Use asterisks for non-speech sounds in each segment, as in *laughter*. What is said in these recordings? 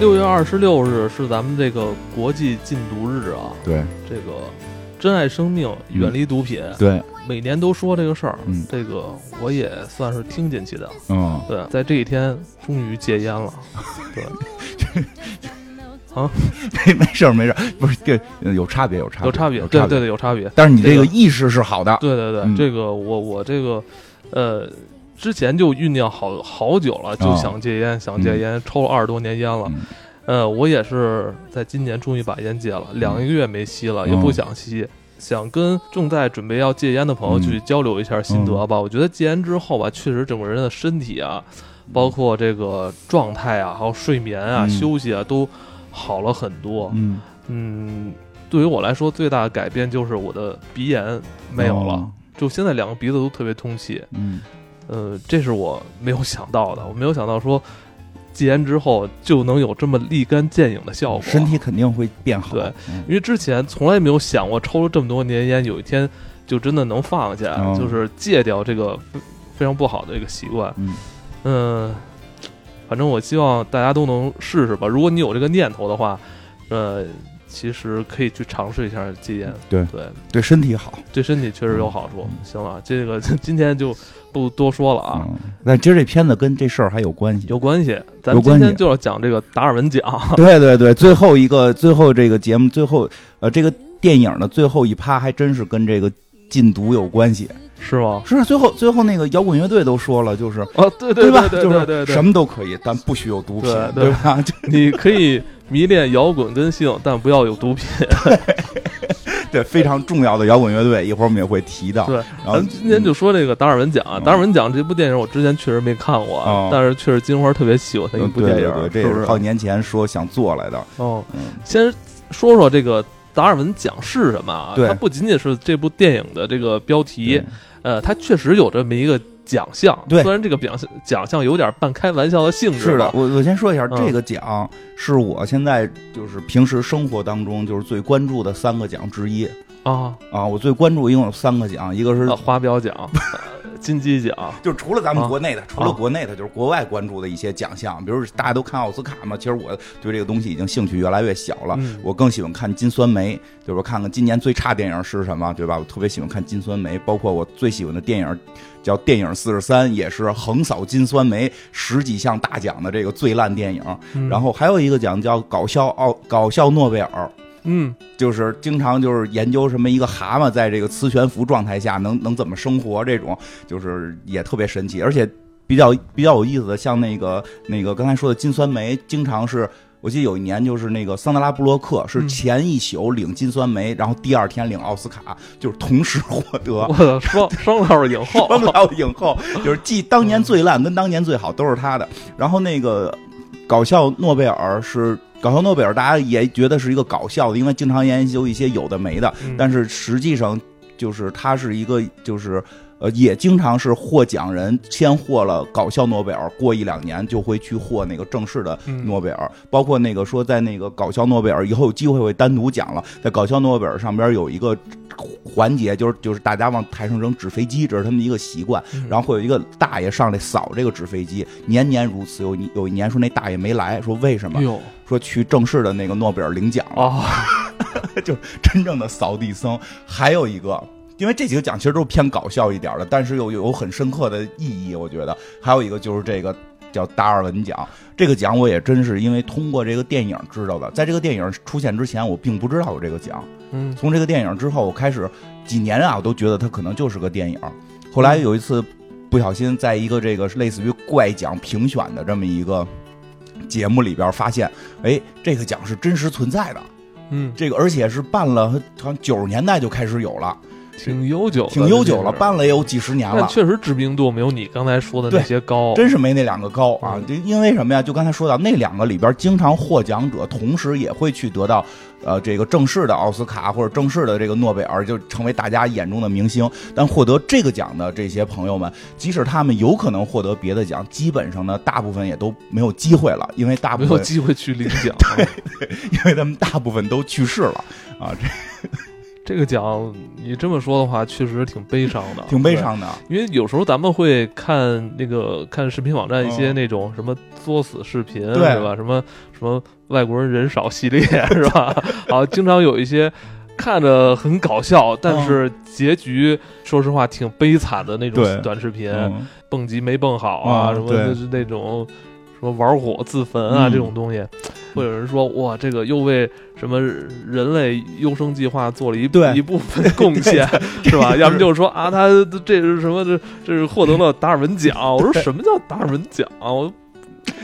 六月二十六日是咱们这个国际禁毒日啊，对。这个珍爱生命，远离毒品。对，每年都说这个事儿，嗯。这个我也算是听进去的。嗯，对，在这一天终于戒烟了。对，*laughs* 啊？没没事儿没事儿，不是这有差别有差别有差别，对对对，有差别。但是你这这个个意识是好的，对对对，嗯。这个我我这个呃，之前就酝酿好好久了，就哦想戒烟，想戒烟，抽了二十多年烟了。嗯。呃，我也是在今年终于把烟戒了，两个月没吸了，也不想吸。想跟正在准备要戒烟的朋友嗯。去交流一下心得吧。我觉得戒烟之后吧，确实整个人的身体啊，包括这个状态啊，还有睡眠啊、嗯。休息啊，都好了很多。嗯，嗯，对于我来说，最大的改变就是我的鼻炎没有了，哦。就现在两个鼻子都特别通气。嗯，呃，这是我没有想到的，我没有想到说戒烟之后就能有这么立竿见影的效果。身体肯定会变好，对嗯，因为之前从来没有想过抽了这么多年烟，有一天就真的能放下，哦就是戒掉这个非非常不好的一个习惯。嗯嗯、反正我希望大家都能试试吧。如果你有这个念头的话，呃，其实可以去尝试一下戒烟。对对，对身体好对身体确实有好处。行了，这个 *laughs* 今天就不多说了啊，嗯，但今儿这片子跟这事儿还有关系，有关系。咱们今天就要讲这个达尔文奖。*laughs* 对对对，最后一个最后这个节目最后呃这个电影的最后一趴还真是跟这个禁毒有关系，是吗？是最后最后那个摇滚乐队都说了，就是哦，对对吧？对就是对什么都可以，但不许有毒品，对对吧？就 *laughs* 你可以迷恋摇滚跟性，但不要有毒品。对非常重要的摇滚乐队，一会儿我们也会提到。对，然后今天就说这个达尔文奖啊，嗯达尔文奖这部电影我之前确实没看过但是确实金花特别喜欢的一嗯部电影，对对对，这也是不是？好几年前说想做来的。哦，嗯先说说这个达尔文奖是什么啊？它不仅仅是这部电影的这个标题，呃，它确实有这么一个奖项。对虽然这个奖项奖项有点半开玩笑的性质是的，我我先说一下，嗯这个奖是我现在就是平时生活当中就是最关注的三个奖之一啊，啊。我最关注一共有三个奖，一个是啊花标奖、呃金鸡奖，就是除了咱们啊国内的，除了国内的，就是国外关注的一些奖项，比如大家都看奥斯卡嘛。其实我对这个东西已经兴趣越来越小了，嗯我更喜欢看金酸梅，就是看看今年最差电影是什么，对吧？我特别喜欢看金酸梅，包括我最喜欢的电影叫《电影四十三》，也是横扫金酸梅十几项大奖的这个最烂电影。嗯然后还有一个奖叫搞笑奥搞笑诺贝尔，嗯，就是经常就是研究什么一个蛤蟆在这个磁悬浮状态下能能怎么生活，这种就是也特别神奇，而且比较比较有意思的，像那个那个刚才说的金酸梅，经常是。我记得有一年，就是那个桑德拉布洛克是嗯前一宿领金酸梅，然后第二天领奥斯卡，就是同时获得我的双 *laughs* 双料影后，双料影后，就是继当年最烂跟当年最好都是他的。然后那个搞笑诺贝尔是搞笑诺贝尔，大家也觉得是一个搞笑的，因为经常研究一些有的没的，嗯但是实际上就是它是一个就是。呃，也经常是获奖人先获了搞笑诺贝尔，过一两年就会去获那个正式的嗯诺贝尔。包括那个说在那个搞笑诺贝尔以后有机会会单独讲了，在搞笑诺贝尔上边有一个环节，就是就是大家往台上扔纸飞机，这是他们的一个习惯。嗯然后会有一个大爷上来扫这个纸飞机，年年如此。有一有一年说那大爷没来，说为什么？说去正式的那个诺贝尔领奖了，啊，*laughs* 就真正的扫地僧。还有一个，因为这几个奖其实都是偏搞笑一点的，但是又有很深刻的意义，我觉得。还有一个就是这个叫达尔文奖，这个奖我也真是因为通过这个电影知道的。在这个电影出现之前，我并不知道有这个奖。嗯从这个电影之后，我开始几年啊，我都觉得它可能就是个电影。后来有一次不小心在一个这个类似于怪奖评选的这么一个节目里边发现，哎，这个奖是真实存在的。嗯，这个而且是办了，好像九十年代就开始有了，挺悠久，挺悠久了，办了也有几十年了。确实知名度没有你刚才说的那些高，真是没那两个高啊！嗯就因为什么呀？就刚才说到那两个里边，经常获奖者同时也会去得到，呃，这个正式的奥斯卡或者正式的这个诺贝尔，就成为大家眼中的明星。但获得这个奖的这些朋友们，即使他们有可能获得别的奖，基本上呢，大部分也都没有机会了，因为大部没有分机会去领奖。*laughs* 对因为他们大部分都去世了啊。这这个奖你这么说的话，确实挺悲伤的，*laughs* 挺悲伤的。因为有时候咱们会看那个看视频网站一些嗯那种什么作死视频，对是吧？什么什么外国人人少系列，*laughs* 是吧？啊，经常有一些看着很搞笑，但是结局说实话挺悲惨的那种短视频，嗯蹦极没蹦好啊，什么就是那种什么玩火自焚啊、嗯这种东西，会有人说哇，这个又为什么人类优生计划做了一一部分贡献，是吧？要么就是说啊，他这是什么？这这是获得了达尔文奖。我说什么叫达尔文奖？我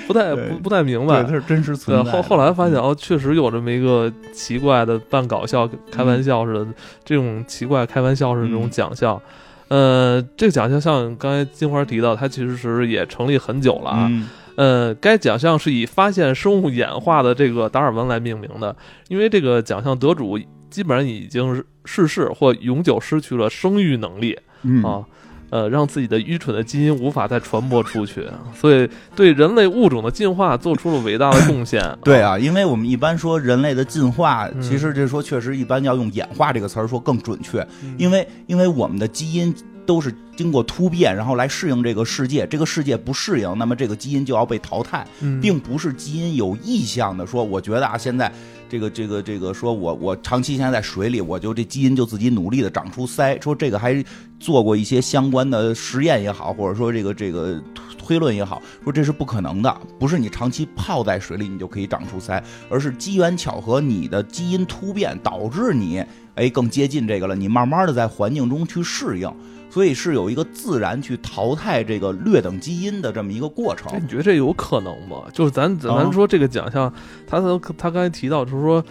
不太不不太明白对，。它是真实对，存在。后后来发现哦，确实有这么一个奇怪的半搞笑、开玩笑似的、这种奇怪开玩笑式的这种嗯奖项。呃，这个奖项像刚才金花提到，它其实是也成立很久了啊。嗯呃，该奖项是以发现生物演化的这个达尔文来命名的，因为这个奖项得主基本上已经逝世或永久失去了生育能力嗯啊。呃，让自己的愚蠢的基因无法再传播出去，所以对人类物种的进化做出了伟大的贡献。*laughs* 对啊，因为我们一般说人类的进化，嗯其实这说确实一般要用演化这个词儿说更准确，嗯因为因为我们的基因都是经过突变，然后来适应这个世界，这个世界不适应，那么这个基因就要被淘汰，嗯并不是基因有意向的说，我觉得啊现在。这个这个这个，说我我长期现在在水里，我就这基因就自己努力的长出鳃。说这个还做过一些相关的实验也好，或者说这个这个推论也好，说这是不可能的，不是你长期泡在水里你就可以长出鳃，而是机缘巧合，你的基因突变导致你哎更接近这个了，你慢慢的在环境中去适应，所以是有一个自然去淘汰这个劣等基因的这么一个过程哎。你觉得这有可能吗？就是咱咱啊说这个奖项，他他他刚才提到，就是说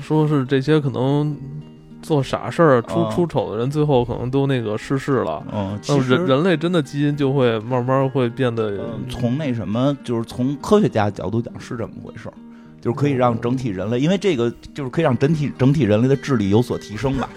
说是这些可能做傻事儿、出啊出丑的人，最后可能都那个逝世了。嗯，那人人类真的基因就会慢慢会变得嗯从那什么，就是从科学家角度讲是这么回事儿，就是可以让整体人类，因为这个就是可以让整体整体人类的智力有所提升吧。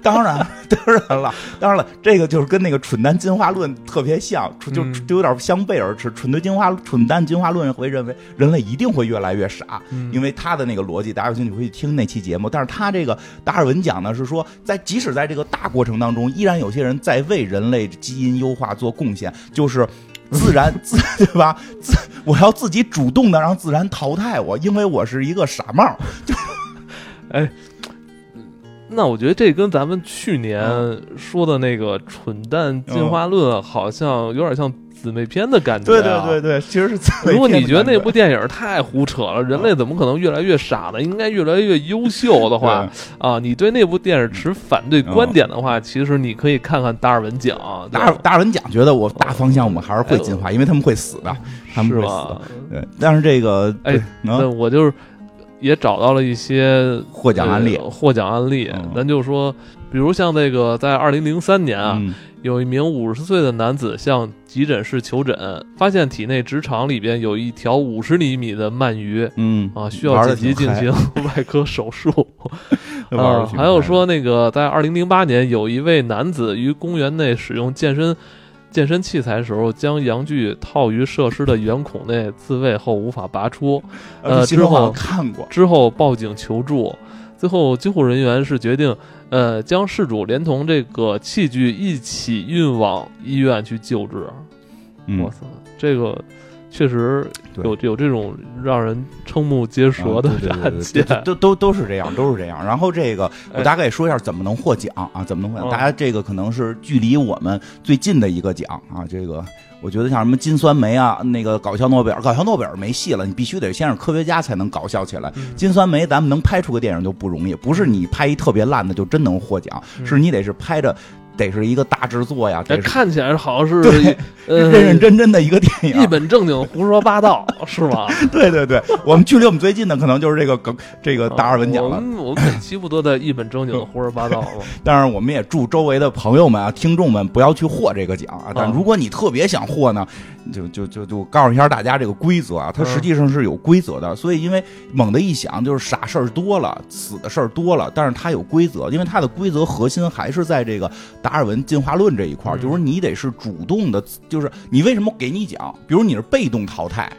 *laughs* 当然，*laughs* 当然了，当然了，这个就是跟那个蠢蛋进化论特别像，就就有点相背而驰。蠢蛋进化蠢蛋进化论会认为人类一定会越来越傻，嗯因为他的那个逻辑，大家有兴趣可以听那期节目。但是他这个达尔文讲呢，是说在即使在这个大过程当中，依然有些人在为人类基因优化做贡献，就是。*laughs* 自然自对吧？自我要自己主动的让自然淘汰我，因为我是一个傻帽。那我觉得这跟咱们去年嗯说的那个蠢蛋进化论好像有点像姊妹篇的感觉、对对对。对，其实是自如果你觉得那部部电影太胡扯了，人类怎么可能越来越傻呢？应该越来越优秀的话啊，你对那部电影持反对观点的话，其实你可以看看达尔文奖。达尔达尔文奖觉得我大方向我们还是会进化，因为他们会死的，他们是会死的。对，但是这个哎那我就是也找到了一些获奖案例呃获奖案例嗯。咱就说，比如像那个，在二零零三年啊，嗯有一名五十岁的男子向急诊室求诊，发现体内直肠里边有一条五十厘米的鳗鱼。嗯啊，需要紧急进行 *laughs* 外科手术。*laughs* 啊，还有说那个，在二零零八年，有一位男子于公园内使用健身健身器材时候，将阳具套于设施的圆孔内自卫后无法拔出，呃之后看过，之后报警求助。最后，救护人员是决定，呃，将事主连同这个器具一起运往医院去救治。嗯哇塞，这个确实有有这种让人瞠目结舌的啊对都都都是这样，都是这样。然后这个我哎大概说一下怎么能获奖啊？怎么能获奖？嗯大家这个可能是距离我们最近的一个奖啊。这个我觉得像什么金酸梅啊，那个搞笑诺贝尔，搞笑诺贝尔没戏了，你必须得先是科学家才能搞笑起来。嗯金酸梅咱们能拍出个电影就不容易，不是你拍一特别烂的就真能获奖，嗯是你得是拍着得是一个大制作呀，哎，得看起来好像是 *laughs* 认认真真的一个电影。一本正经胡说八道，是吗？*laughs* 对对对，我们距离我们最近的可能就是这个梗，这个达尔文奖了我。们我们每期不都在一本正经的胡说八道吗？但是，我们也祝周围的朋友们啊、听众们不要去获这个奖啊。但如果你特别想获呢，就就就就告诉一下大家这个规则啊，它实际上是有规则的。所以，因为猛的一想，就是傻事儿多了，死的事儿多了，但是它有规则，因为它的规则核心还是在这个达尔文进化论这一块儿，就是你得是主动的，就是你为什么给你讲？比如你是被动淘汰。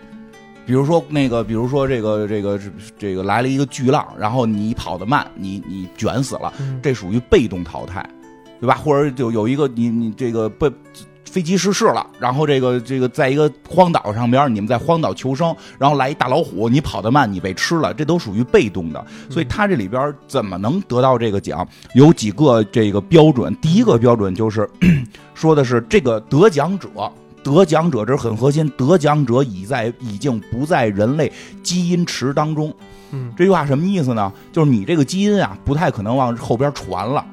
比比如说那个，比如说这个这个这个来了一个巨浪，然后你跑得慢，你你卷死了，嗯这属于被动淘汰，对吧？或者就有一个你你这个被飞机失事了，然后这个这个在一个荒岛上边，你们在荒岛求生，然后来一大老虎，你跑得慢，你被吃了，这都属于被动的。所以他这里边怎么能得到这个奖？有几个这个标准。第一个标准就是 *clears throat* 说的是这个得奖者。得奖者这是很核心，得奖者已在已经不在人类基因池当中。嗯这句话什么意思呢？就是你这个基因啊，不太可能往后边传了，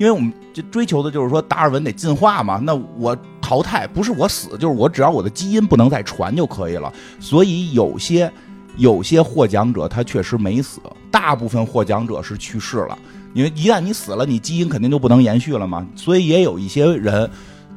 因为我们就追求的就是说达尔文得进化嘛。那我淘汰不是我死，就是我只要我的基因不能再传就可以了。所以有些有些获奖者他确实没死，大部分获奖者是去世了。因为一旦你死了，你基因肯定就不能延续了嘛。所以也有一些人。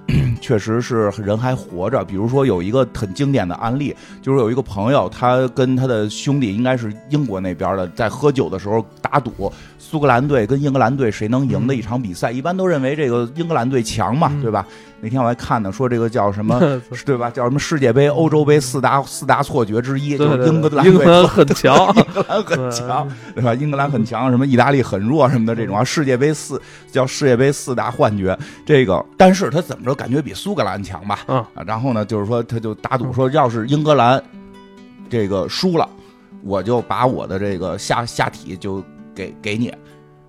*clears throat* 确实是人还活着，比如说有一个很经典的案例，就是有一个朋友，他跟他的兄弟应该是英国那边的，在喝酒的时候打赌，苏格兰队跟英格兰队谁能赢的一场比赛，一般都认为这个英格兰队强嘛，嗯对吧？那天我还看呢，说这个叫什么，*laughs* 对吧？叫什么世界杯、欧洲杯四大四大错觉之一，就是英格兰队英格兰很强，*laughs* 英格兰很强，对吧？英格兰很强，什么意大利很弱什么的这种啊，世界杯四叫世界杯四大幻觉，这个，但是他怎么着感觉比苏格兰强吧？嗯啊，然后呢，就是说他就打赌说，要是英格兰这个输了，我就把我的这个下下体就给给你，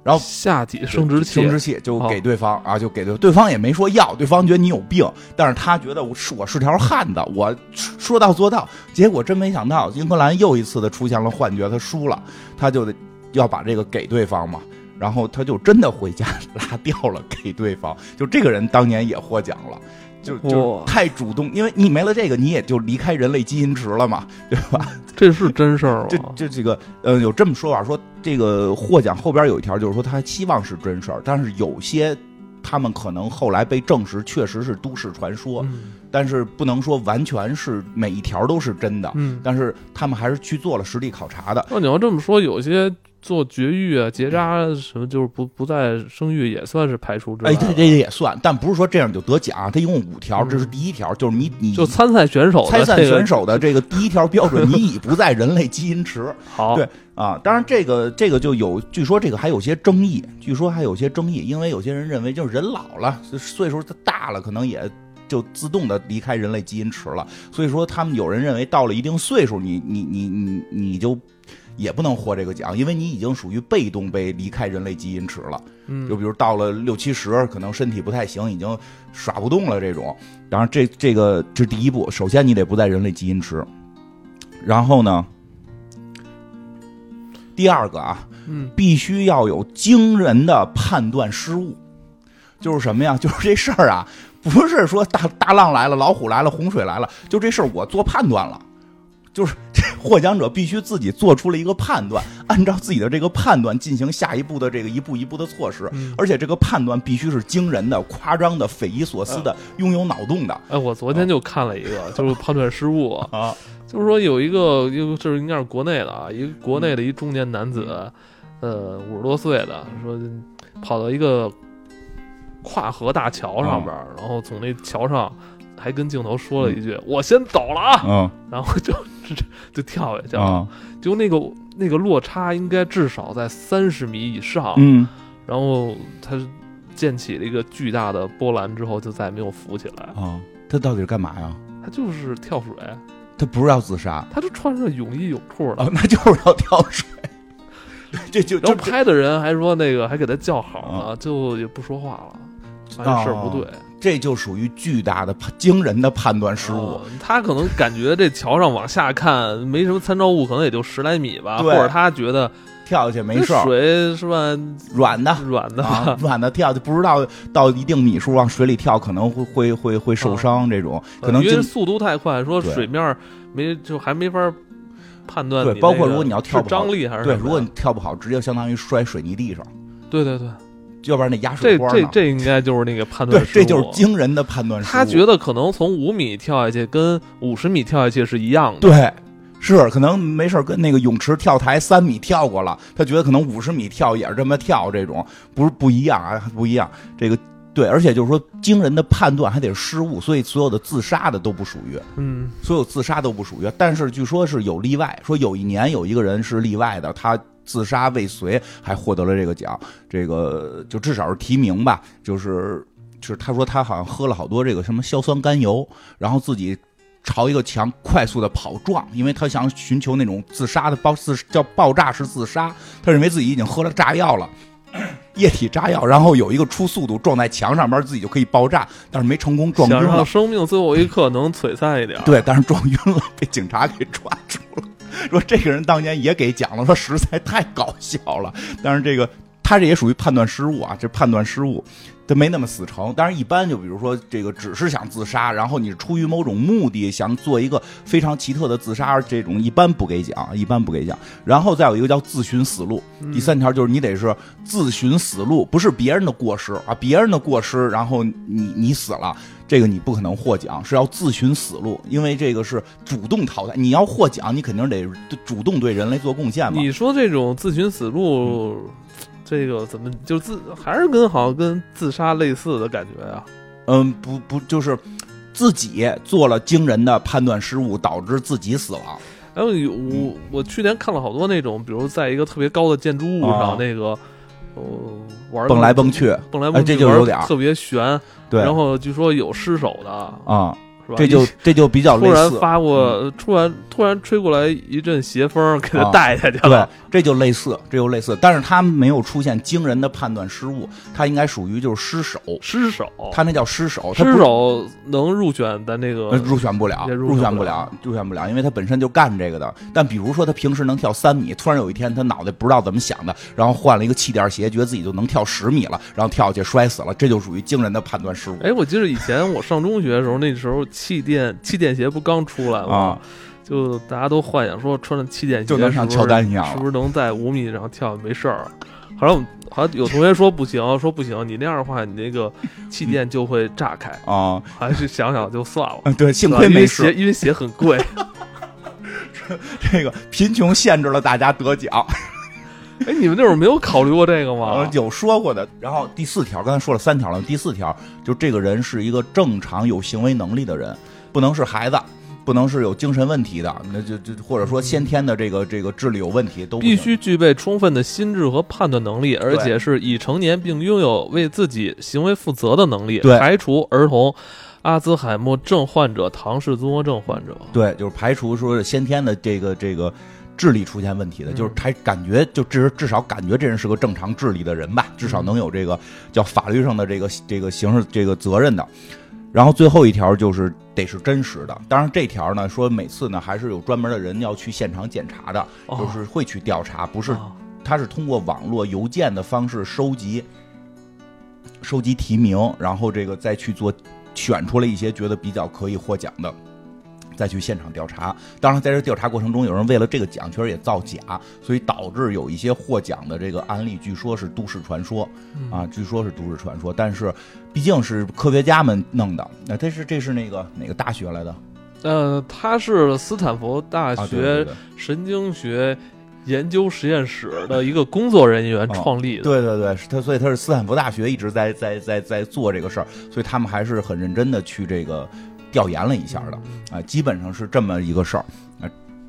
然后下体生殖器生殖器就哦给对方、啊，就给对对方也没说要，对方觉得你有病，但是他觉得我是我是条汉子，我说到做到。结果真没想到，英格兰又一次的出现了幻觉，他输了，他就得要把这个给对方嘛。然后他就真的回家 *laughs* 拉掉了给对方，就这个人当年也获奖了，就就太主动，因为你没了这个，你也就离开人类基因池了嘛，*laughs* 对吧？这是真事儿吗？这这这个呃，有这么说法，说这个获奖后边有一条，就是说他希望是真事儿，但是有些他们可能后来被证实确实是都市传说，嗯但是不能说完全是每一条都是真的，嗯。但是他们还是去做了实地考察的。那你要这么说，有些做绝育啊、结扎什么，就是不不再生育，也算是排除之外哎，了。这这也算，但不是说这样就得奖，他一共五条，嗯这是第一条，就是你你就参赛选手参赛选手的这个第一条标准，*laughs* 你已不在人类基因池。*laughs* 好，对啊，当然这个这个就有，据说这个还有些争议，据说还有些争议，因为有些人认为就是人老了，岁数大了，可能也就自动的离开人类基因池了。所以说，他们有人认为到了一定岁数，你你你你你就也不能获这个奖，因为你已经属于被动被离开人类基因池了。嗯，就比如到了六七十，可能身体不太行，已经耍不动了这种。然后这这个这是第一步，首先你得不在人类基因池，然后呢，第二个啊，嗯必须要有惊人的判断失误，就是什么呀？*laughs* 就是这事儿啊，不是说大大浪来了、老虎来了、洪水来了，就这事儿我做判断了。就是这获奖者必须自己做出了一个判断，按照自己的这个判断进行下一步的这个一步一步的措施，嗯。而且这个判断必须是惊人的、夸张的、匪夷所思的、拥有脑洞的。哎，我昨天就看了一个，就是判断失误，啊！就是说有一个，一个这是应该是国内的啊，一个国内的一中年男子，呃，五十多岁的，说跑到一个跨河大桥上边儿，然后从那桥上还跟镜头说了一句：“我先走了啊！”嗯。然后就就 *laughs* 就跳下去了，啊就那个那个落差应该至少在三十米以上，嗯。然后他溅起了一个巨大的波澜之后，就再也没有浮起来。啊，他到底是干嘛呀？他就是跳水，他不是要自杀？他就穿着泳衣泳裤的。啊，那就是要跳水。*laughs* 这就就然后拍的人还说那个还给他叫好呢，最后也不说话了，发现事儿不对，这就属于巨大的、惊人的判断失误。哦他可能感觉这桥上往下看没什么参照物，可能也就十来米吧，或者他觉得跳下去没事儿，水是吧软的。软的？啊，，*laughs* 软的跳就不知道到一定米数往水里跳，可能会会会会受伤。这种可能因为速度太快，说水面没就还没法判断对包括如果你要跳不好张力还是对，如果你跳不好，直接相当于摔水泥地上，对对对，要不然那压水这花呢。这这应该就是那个判断，失误，这就是惊人的判断失误。他觉得可能从五米跳下去跟五十米跳下去是一样的，对，是可能没事儿跟那个泳池跳台三米跳过了，他觉得可能五十米跳也是这么跳，这种不是不一样啊，不一样。这个对，而且就是说惊人的判断还得失误，所以所有的自杀的都不属于，嗯所有自杀都不属于。但是据说是有例外，说有一年有一个人是例外的，他自杀未遂还获得了这个奖，这个就至少是提名吧，就是就是他说他好像喝了好多这个什么硝酸甘油，然后自己。朝一个墙快速的跑撞，因为他想寻求那种自杀的爆自叫爆炸式自杀，他认为自己已经喝了炸药了，液体炸药，然后有一个初速度撞在墙上面，自己就可以爆炸，但是没成功撞晕了想让。生命最后一刻能璀璨一点。，对，但是撞晕了，被警察给抓住了。*laughs* 说这个人当年也给讲了，说实在太搞笑了。但是这个他这也属于判断失误啊，这判断失误，他没那么死成。当然，一般就比如说这个只是想自杀，然后你是出于某种目的想做一个非常奇特的自杀，这种一般不给讲，一般不给讲。然后再有一个叫自寻死路，第三条就是你得是自寻死路，不是别人的过失啊，别人的过失，然后你你死了。这个你不可能获奖，是要自寻死路，因为这个是主动淘汰。你要获奖，你肯定得主动对人类做贡献嘛。你说这种自寻死路，这个怎么就自还是跟好像跟自杀类似的感觉啊？嗯，不不，就是自己做了惊人的判断失误，导致自己死亡。然后有我我去年看了好多那种，比如在一个特别高的建筑物上，啊那个呃玩蹦来蹦去，哎蹦来蹦去，这就有点儿玩特别悬。对然后据说有失手的，啊，是吧？这就这就比较突类似。发过，突然突然吹过来一阵邪风，给他啊带下去了对了。，这就类似，这就类似，但是他没有出现惊人的判断失误，他应该属于就是失手，失手，他那叫失手，他失手能入选的那个呃，入选不了，入入选不了选不了，入选不了，因为他本身就干这个的。但比如说他平时能跳三米，突然有一天他脑袋不知道怎么想的，然后换了一个气垫鞋，觉得自己就能跳十米了，然后跳下去摔死了，这就属于惊人的判断失误哎，我记得以前我上中学的时候，那时候气垫气垫鞋不刚出来吗？啊。就大家都幻想说穿着气垫鞋就能像是不是乔丹一样是不是能在五米上跳没事儿？后来我们好像有同学说不行，说不行，你那样的话，你那个气垫就会炸开。啊，还是想想就算了。嗯 *laughs* 对，幸亏没鞋，因为鞋很贵。*laughs* 这个贫穷限制了大家得奖，*laughs* 哎，你们那会儿没有考虑过这个吗呃？有说过的。然后第四条，刚才说了三条了，第四条就这个人是一个正常有行为能力的人，不能是孩子。不能是有精神问题的，那就就或者说先天的这个这个智力有问题都必须具备充分的心智和判断能力，而且是已成年并拥有为自己行为负责的能力，对排除儿童、阿兹海默症患者、唐氏综合症患者。对，就是排除说是先天的这个这个智力出现问题的，嗯就是还感觉就至至少感觉这人是个正常智力的人吧，至少能有这个叫法律上的这个这个刑事这个责任的。然后最后一条就是得是真实的，当然这条呢说每次呢还是有专门的人要去现场检查的，哦就是会去调查，不是啊他是通过网络邮件的方式收集收集提名，然后这个再去做选出了一些觉得比较可以获奖的。再去现场调查，当然，在这调查过程中，有人为了这个奖确实也造假，所以导致有一些获奖的这个案例，据说是都市传说嗯啊，据说是都市传说。但是毕竟是科学家们弄的，那这是这是那个哪个大学来的呃，他是斯坦福大学神经学研究实验室的一个工作人员创立的。对对对，他，所以他是斯坦福大学一直在在在在做这个事儿，所以他们还是很认真的去这个调研了一下的啊，基本上是这么一个事儿。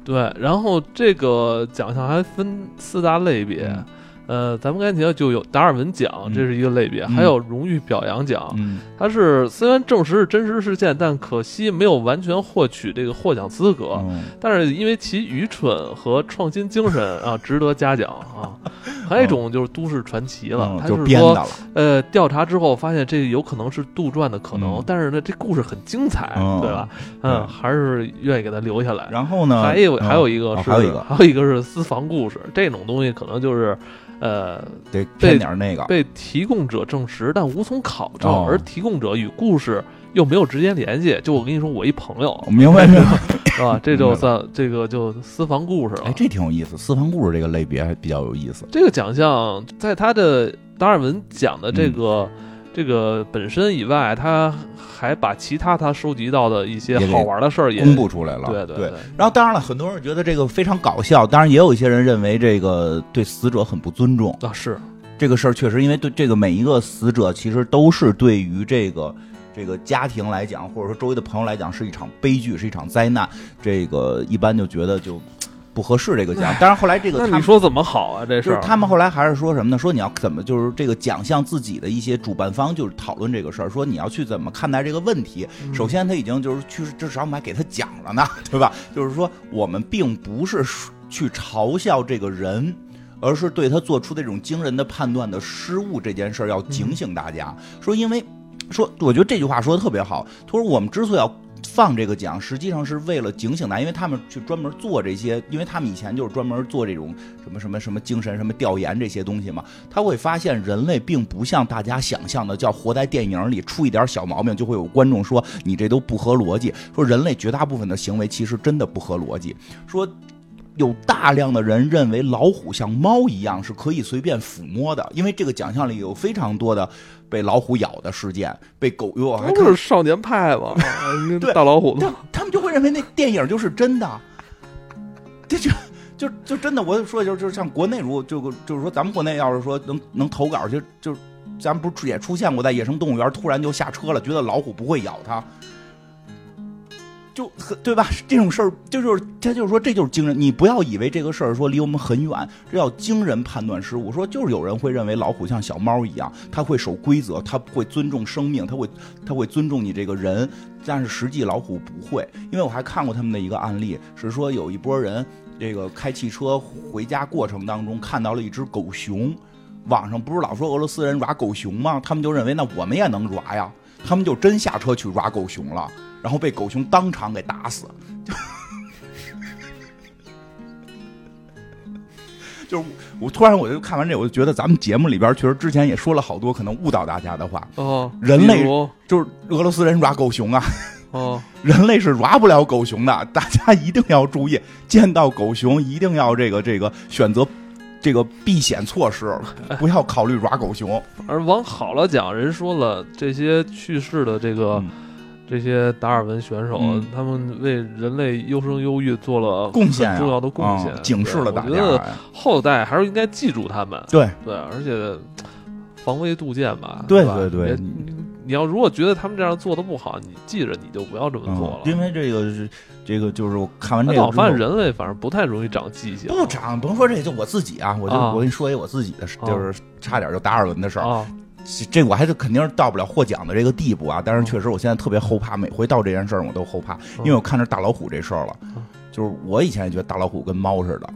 对，然后这个奖项还分四大类别。嗯呃，咱们刚才提到就有达尔文奖，嗯这是一个类别，嗯还有荣誉表扬奖，嗯它是虽然证实是真实事件，但可惜没有完全获取这个获奖资格。嗯但是因为其愚蠢和创新精神啊，值得嘉奖啊。*laughs* 还有一种就是都市传奇了，嗯它说，就编的了，呃，调查之后发现这个有可能是杜撰的可能，嗯但是呢，这故事很精彩，嗯对吧？嗯，还是愿意给它留下来。然后呢，还有嗯还有一个是，哦还有一个还有一个是私房故事，这种东西可能就是，呃，得骗点那个，被提供者证实，但无从考证，哦而提供者与故事又没有直接联系。就我跟你说，我一朋友我明白 *laughs* 明白。是吧？这就算这个就私房故事了。哎，这挺有意思，私房故事这个类别还比较有意思。这个奖项在他的达尔文奖的这个、嗯这个本身以外，他还把其他他收集到的一些好玩的事儿也公布出来了，对对对。然后当然了，很多人觉得这个非常搞笑，当然也有一些人认为这个对死者很不尊重。啊是这个事儿确实，因为对这个每一个死者，其实都是对于这个这个家庭来讲，或者说周围的朋友来讲，是一场悲剧，是一场灾难。这个一般就觉得就不合适这个奖。但是后来这个他们那你说怎么好啊？这就是事他们后来还是说什么呢？说你要怎么就是这个奖项自己的一些主办方就是讨论这个事儿，说你要去怎么看待这个问题。嗯首先他已经就是去至少我们还给他奖了呢，*laughs* 对吧？就是说我们并不是去嘲笑这个人。而是对他做出的这种惊人的判断的失误这件事儿，要警醒大家。说，因为说，我觉得这句话说的特别好。他说，我们之所以要放这个奖，实际上是为了警醒他，因为他们去专门做这些，因为他们以前就是专门做这种什么什么什么精神什么调研这些东西嘛。他会发现人类并不像大家想象的，叫活在电影里，出一点小毛病就会有观众说你这都不合逻辑。说人类绝大部分的行为其实真的不合逻辑。说。有大量的人认为老虎像猫一样是可以随便抚摸的，因为这个奖项里有非常多的被老虎咬的事件，被狗我还那看不是少年派吗？啊那对大老虎他他们就会认为那电影就是真的，*laughs* 这就就就真的，我说就就像国内如果就就是说咱们国内要是说能能投稿，就就咱们不是也出现过在野生动物园突然就下车了，觉得老虎不会咬它。就很对吧？这种事儿，这就是他就是说，这就是惊人。你不要以为这个事儿说离我们很远，这叫惊人判断失误。说就是有人会认为老虎像小猫一样，它会守规则，它会尊重生命，它会它会尊重你这个人。但是实际老虎不会，因为我还看过他们的一个案例，是说有一波人这个开汽车回家过程当中看到了一只狗熊，网上不是老说俄罗斯人抓狗熊吗？他们就认为那我们也能抓呀，他们就真下车去抓狗熊了。然后被狗熊当场给打死，就 *laughs* 就是我突然我就看完这，我就觉得咱们节目里边确实之前也说了好多可能误导大家的话，哦，人类就是俄罗斯人抓狗熊啊，哦，*laughs* 人类是抓不了狗熊的，大家一定要注意，见到狗熊一定要这个这个选择这个避险措施，不要考虑抓狗熊。*laughs* 而往好了讲，人说了，这些去世的这个、嗯这些达尔文选手，嗯。他们为人类优生优育做了贡献重要的贡献，啊警示了大家我觉得哎。后代还是应该记住他们，对，对，而且防微杜渐吧，对吧？对对。你你要如果觉得他们这样做的不好，你记着你就不要这么做了。嗯因为这个是这个就是我看完这个我发现人类反正不太容易长记性，不长，甭说这就我自己啊，我就、啊。我跟你说一我自己的事，啊。就是差点就达尔文的事儿。啊，这我还是肯定是到不了获奖的这个地步啊，但是确实我现在特别后怕，每回到这件事儿我都后怕，因为我看着大老虎这事儿了嗯，就是我以前也觉得大老虎跟猫似的，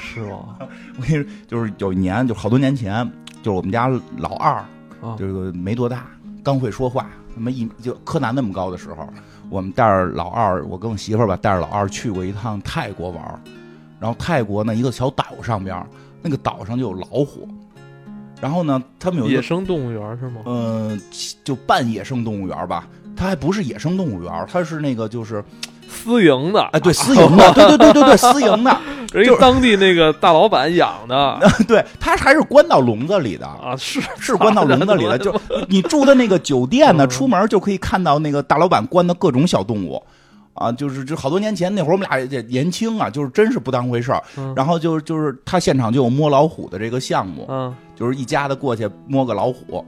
是吗？*laughs* 我跟你说，就是有一年就好多年前，就是我们家老二啊，这个没多大，刚会说话，他妈一就柯南那么高的时候，我们带着老二，我跟我媳妇儿吧，带着老二去过一趟泰国玩儿，然后泰国呢一个小岛上边，那个岛上就有老虎，然后呢，他们有野生动物园是吗？嗯，就半野生动物园吧，它还不是野生动物园，它是那个就是私营的，哎对私营的，*laughs* 对对对对对私营的，*laughs* 人家当地那个大老板养的 *laughs* 对，它还是关到笼子里的。啊，是是关到笼子里的，就你住的那个酒店呢，嗯出门就可以看到那个大老板关的各种小动物，啊，就是就好多年前那会儿我们俩也年轻啊，就是真是不当回事儿。嗯然后就是就是他现场就有摸老虎的这个项目，嗯就是一家子过去摸个老虎。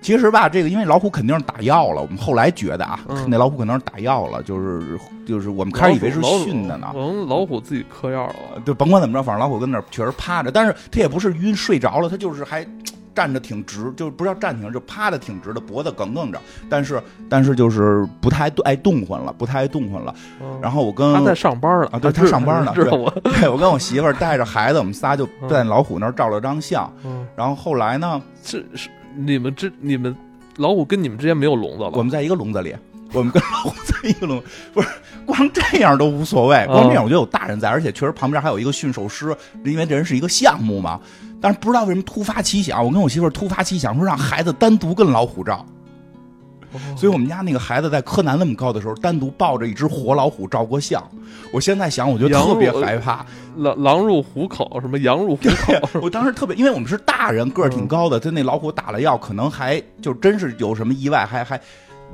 其实吧，这个因为老虎肯定是打药了，我们后来觉得啊，嗯那老虎可能是打药了，就是就是我们开始以为是训的呢。可能老虎自己嗑药了吧？对，甭管怎么着，反正老虎跟那儿确实趴着，但是它也不是晕睡着了，它就是还站着挺直，就是不是要站挺，就趴的挺直的，脖子梗梗着，但是但是就是不太爱动换了，不太爱动换了。嗯然后我跟他在上班呢啊对他上班呢知道我 *laughs* 对我跟我媳妇儿带着孩子，我们仨就嗯在老虎那儿照了张相。嗯，然后后来呢，是是你们这你们老虎跟你们之间没有笼子了？我们在一个笼子里。我们跟老虎在一个笼，不是光这样都无所嗯谓，光这样我觉得有大人在，而且确实旁边还有一个驯兽师，因为这人是一个项目嘛。但是不知道为什么突发奇想，我跟我媳妇儿突发奇想说让孩子单独跟老虎照，哦所以我们家那个孩子在柯南那么高的时候，单独抱着一只活老虎照过相。我现在想，我觉得特别害怕。狼狼入虎口，什么羊入虎口？我当时特别，因为我们是大人，个儿挺高的，他那老虎打了药，可能还就真是有什么意外，还还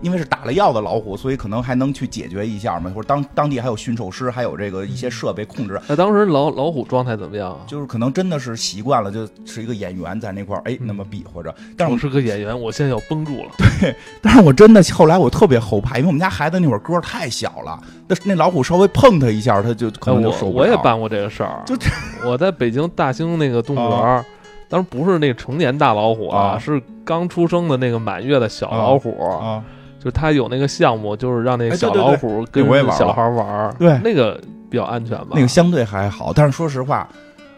因为是打了药的老虎，所以可能还能去解决一下嘛，或者当当地还有驯兽师，还有这个一些设备控制。那当时老老虎状态怎么样？就是可能真的是习惯了，就是一个演员在那块儿，哎，那么比划着。但是我是个演员，我现在要绷住了。*laughs* 对，但是我真的后来我特别后怕，因为我们家孩子那会儿个儿太小了，那那老虎稍微碰他一下，他就可能就受不了。我也办过这个事儿，就我在北京大兴那个动物园。当时不是那个成年大老虎啊，是刚出生的那个满月的小老虎啊，就是他有那个项目，就是让那个小老虎跟小孩玩对，那个比较安全吧？那个相对还好，但是说实话，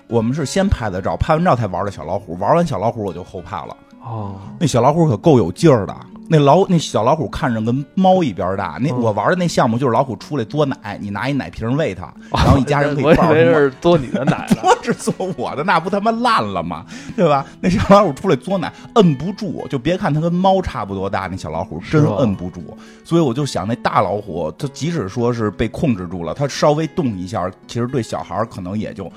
我们是先拍的照，拍完照才玩的小老虎，玩完小老虎我就后怕了。哦，那小老虎可够有劲儿的。那老那小老虎看着跟猫一边大。那我玩的那项目就是老虎出来嘬奶，你拿一奶瓶喂它，*laughs* 然后一家人可以抱着。是嘬你的奶，*laughs* 嘬是嘬我的，那不他妈烂了吗？对吧？那小老虎出来嘬奶，摁不住，就别看它跟猫差不多大，那小老虎真摁不住。所以我就想，那大老虎，它即使说是被控制住了，它稍微动一下，其实对小孩可能也就。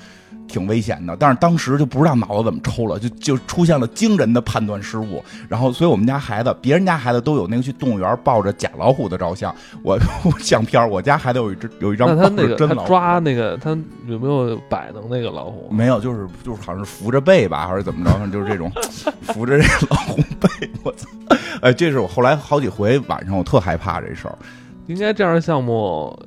挺危险的，但是当时就不知道脑子怎么抽了，就就出现了惊人的判断失误。然后，所以我们家孩子，别人家孩子都有那个去动物园抱着假老虎的照相，我 *laughs* 相片我家孩子有一只有一张抱着真老虎。抓那个他有没有摆弄那个老虎？没有，就是就是好像是扶着背吧，还是怎么着？就是这种扶着这老虎背。我操！哎，这是我后来好几回晚上我特害怕这事儿。应该这样的项目。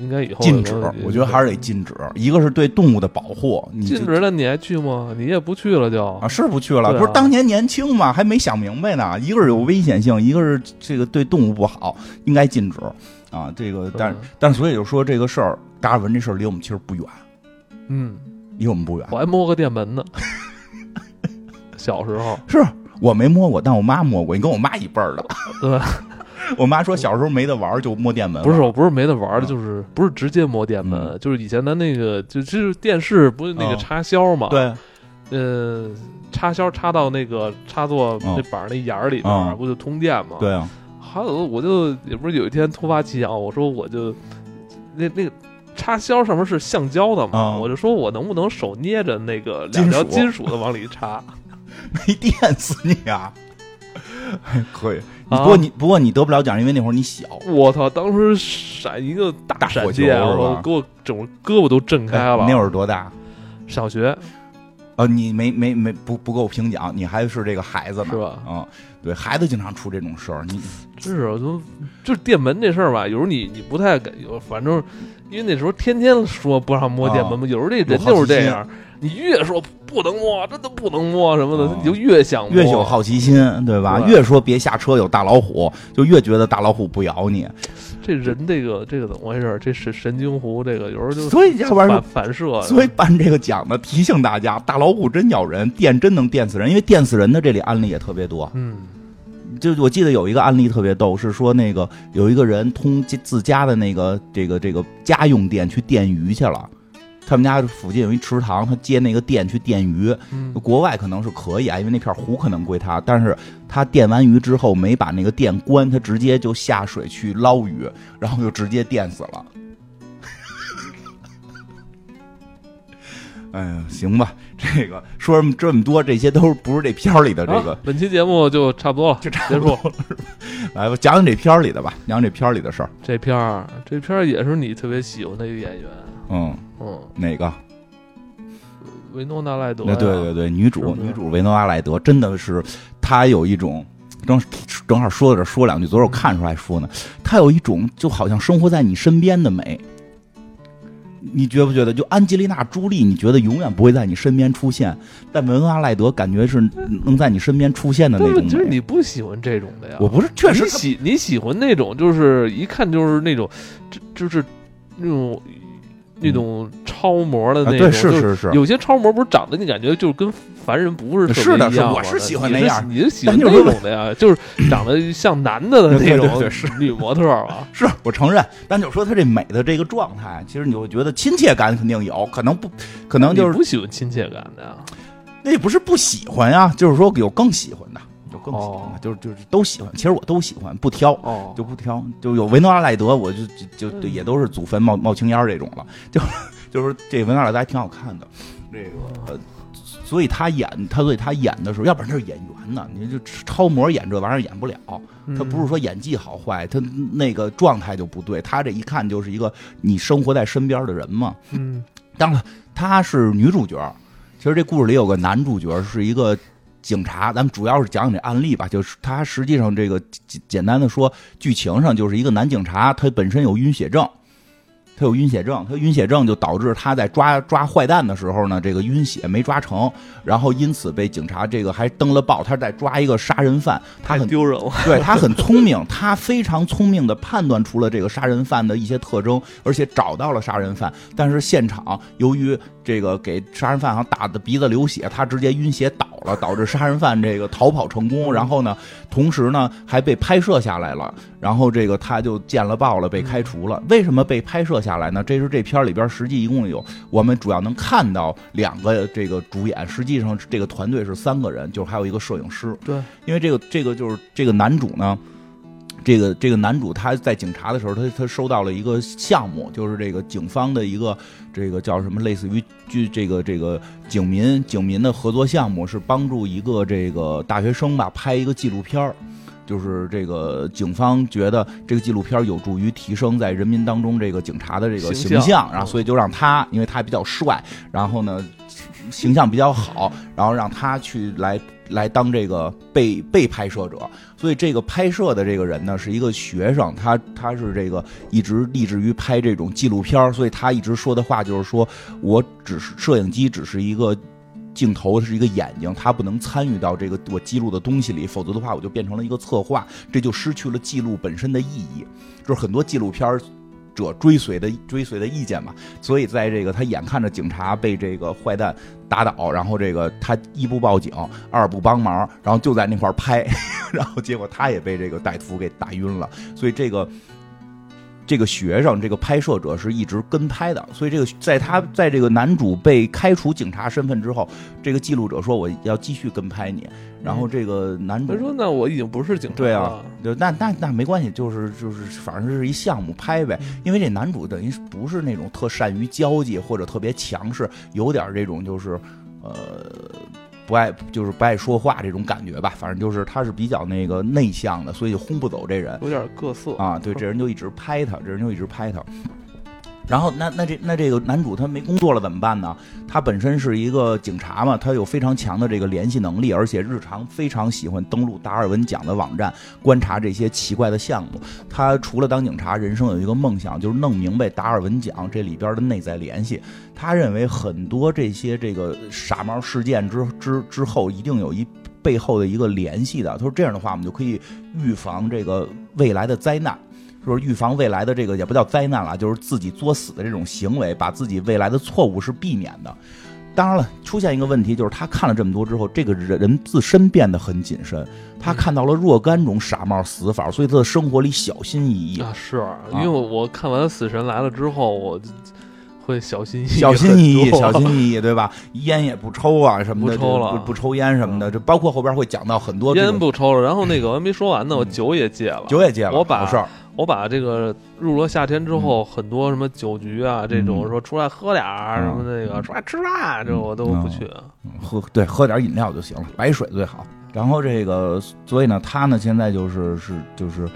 应该以后禁止，我觉得还是得禁止。一个是对动物的保护，你禁止了你还去吗？你也不去了就啊，是不去了。不是当年年轻嘛，还没想明白呢。一个是有危险性，一个是这个对动物不好，应该禁止啊。这个，但但所以就说这个事儿，达尔文这事儿离我们其实不远，嗯，离我们不远。我还摸过电门呢，小时候 *laughs* 是我没摸过，但我妈摸过。你跟我妈一辈儿的，对。*laughs* 我妈说小时候没得玩就摸电门，不是我不是没得玩的，就是不是直接摸电门，就是以前的那个就就是电视不是那个插销嘛，对，呃，插销插到那个插座那板那眼儿里边不就通电嘛？对啊，还有我就也不是有一天突发奇想，我说我就那那个插销上面是橡胶的嘛，我就说我能不能手捏着那个两条金属的往里插，*laughs* 没电死你啊！*laughs* 可以。不过你不过你得不了奖，因为那会儿你小。我操！当时闪一个大闪电，我给我整个胳膊都震开了。那会儿多大？小学。呃，你没没没不不够评奖，你还是这个孩子呢，是吧？嗯，对孩子经常出这种事儿，你是就就是电门这事儿吧？有时候你你不太敢，有反正因为那时候天天说不让摸电门嘛，有时候这人就是这样。你越说不能摸，真的不能摸什么的，你就越想越有好奇心，对吧？越说别下车，有大老虎，就越觉得大老虎不咬你。这人这个这个怎么回事？这是神经湖，这个有时候就所以要不然反反射。所以办这个奖呢，提醒大家，大老虎真咬人，电真能电死人，因为电死人的这里案例也特别多。嗯，就我记得有一个案例特别逗，是说那个有一个人通自家的那个这个这个家用电去电鱼去了。他们家附近有一池塘，他接那个电去电鱼。国外可能是可以啊，因为那片湖可能归他。但是他电完鱼之后没把那个电关，他直接就下水去捞鱼，然后就直接电死了。*laughs* 哎呀，行吧，这个说这么这么多，这些都不是这片里的这个。本期节目就差不多了，就结束。*laughs* 来吧，讲讲这片里的吧，讲讲这片里的事儿。这片儿，这片儿也是你特别喜欢的一个演员。嗯嗯，哪个？维诺娜莱德。对对对，女主女主维诺娜莱德真的是，她有一种正正好说到这说两句，昨儿我看出来说呢，她有一种就好像生活在你身边的美。你觉不觉得？就安吉丽娜朱莉，你觉得永远不会在你身边出现，但维诺娜赖德感觉是能在你身边出现的那种。就是你不喜欢这种的呀？我不是，确实喜你喜欢那种，就是一看就是那种，就就是那种。那种超模的那种，对，是是是，有些超模不是长得你感觉就是跟凡人不是特别一？我是喜欢那样，你是喜欢那种的呀？就是长得像男的的那种女模特吧？是我承认，但就说她这美的这个状态，其实你会觉得亲切感肯定有，可能不可能就是不喜欢亲切感的呀？那也不是不喜欢呀，就是说有更喜欢的。更喜欢，就是就是都喜欢，其实我都喜欢，不挑，就不挑，就有维诺阿莱德，我就就就也都是祖坟冒冒青烟这种了，就就是这维诺阿赖德还挺好看的，这个所以他演他所以他演的时候，要不然他是演员呢，你就超模演这玩意儿演不了。他不是说演技好坏，他那个状态就不对。他这一看就是一个你生活在身边的人嘛。嗯，当然她是女主角。其实这故事里有个男主角是一个警察，咱们主要是讲讲这案例吧。就是他实际上这个简简单的说，剧情上就是一个男警察，他本身有晕血症。他有晕血症，他晕血症就导致他在抓抓坏蛋的时候呢，这个晕血没抓成，然后因此被警察这个还登了报。他在抓一个杀人犯，他很丢人了。*laughs* 对他很聪明，他非常聪明的判断出了这个杀人犯的一些特征，而且找到了杀人犯。但是现场由于这个给杀人犯好像打的鼻子流血，他直接晕血倒了，导致杀人犯这个逃跑成功。然后呢，同时呢还被拍摄下来了，然后这个他就见了报了，被开除了。为什么被拍摄？下来呢？这是这片里边实际一共有，我们主要能看到两个这个主演，实际上这个团队是三个人，就是还有一个摄影师。对，因为这个这个就是这个男主呢，*laughs* 这个这个男主他在警察的时候，他他收到了一个项目，就是这个警方的一个这个叫什么，类似于据这个这个警民警民的合作项目，是帮助一个这个大学生吧拍一个纪录片儿。就是这个警方觉得这个纪录片有助于提升在人民当中这个警察的这个形象，然后所以就让他，因为他比较帅，然后呢形象比较好，然后让他去来来当这个被被拍摄者。所以这个拍摄的这个人呢是一个学生，他他是这个一直立志于拍这种纪录片，所以他一直说的话就是说我只是摄影机只是一个。镜头是一个眼睛，它不能参与到这个我记录的东西里，否则的话我就变成了一个策划，这就失去了记录本身的意义。就是很多纪录片者追随的追随的意见嘛。所以在这个他眼看着警察被这个坏蛋打倒，然后这个他一不报警，二不帮忙，然后就在那块拍，*laughs* 然后结果他也被这个歹徒给打晕了。所以这个。这个学生，这个拍摄者是一直跟拍的，所以这个在他在这个男主被开除警察身份之后，这个记录者说我要继续跟拍你，然后这个男主说那我已经不是警察了。对啊，那那那没关系，就是就是反正是一项目拍呗，因为这男主等于不是那种特善于交际或者特别强势，有点这种就是呃。不爱就是不爱说话这种感觉吧，反正就是他是比较那个内向的，所以就轰不走这人，有点各色啊。对，这人就一直拍他，这人就一直拍他。然后那那这那这个男主他没工作了怎么办呢？他本身是一个警察嘛，他有非常强的这个联系能力，而且日常非常喜欢登录达尔文奖的网站，观察这些奇怪的项目。他除了当警察，人生有一个梦想，就是弄明白达尔文奖这里边的内在联系。他认为很多这些这个傻帽事件之之之后，一定有一背后的一个联系的。他说这样的话，我们就可以预防这个未来的灾难。就是预防未来的这个也不叫灾难了，就是自己作死的这种行为，把自己未来的错误是避免的。当然了，出现一个问题就是他看了这么多之后，这个人人自身变得很谨慎。他看到了若干种傻帽死法，所以他的生活里小心翼翼啊。是因为我看完《死神来了》之后，我会小心翼翼、小心翼翼、小心翼翼，对吧？烟也不抽啊，什么的，不抽了，不抽烟什么的。这包括后边会讲到很多烟不抽了。然后那个我还没说完呢，我酒也戒了，酒也戒了。我把事儿。我把这个入了夏天之后，很多什么酒局啊，这种说出来喝点儿什么那个出来吃饭，这我都不去。喝对喝点饮料就行了，白水最好。然后这个，所以呢，他呢现在就是是就是，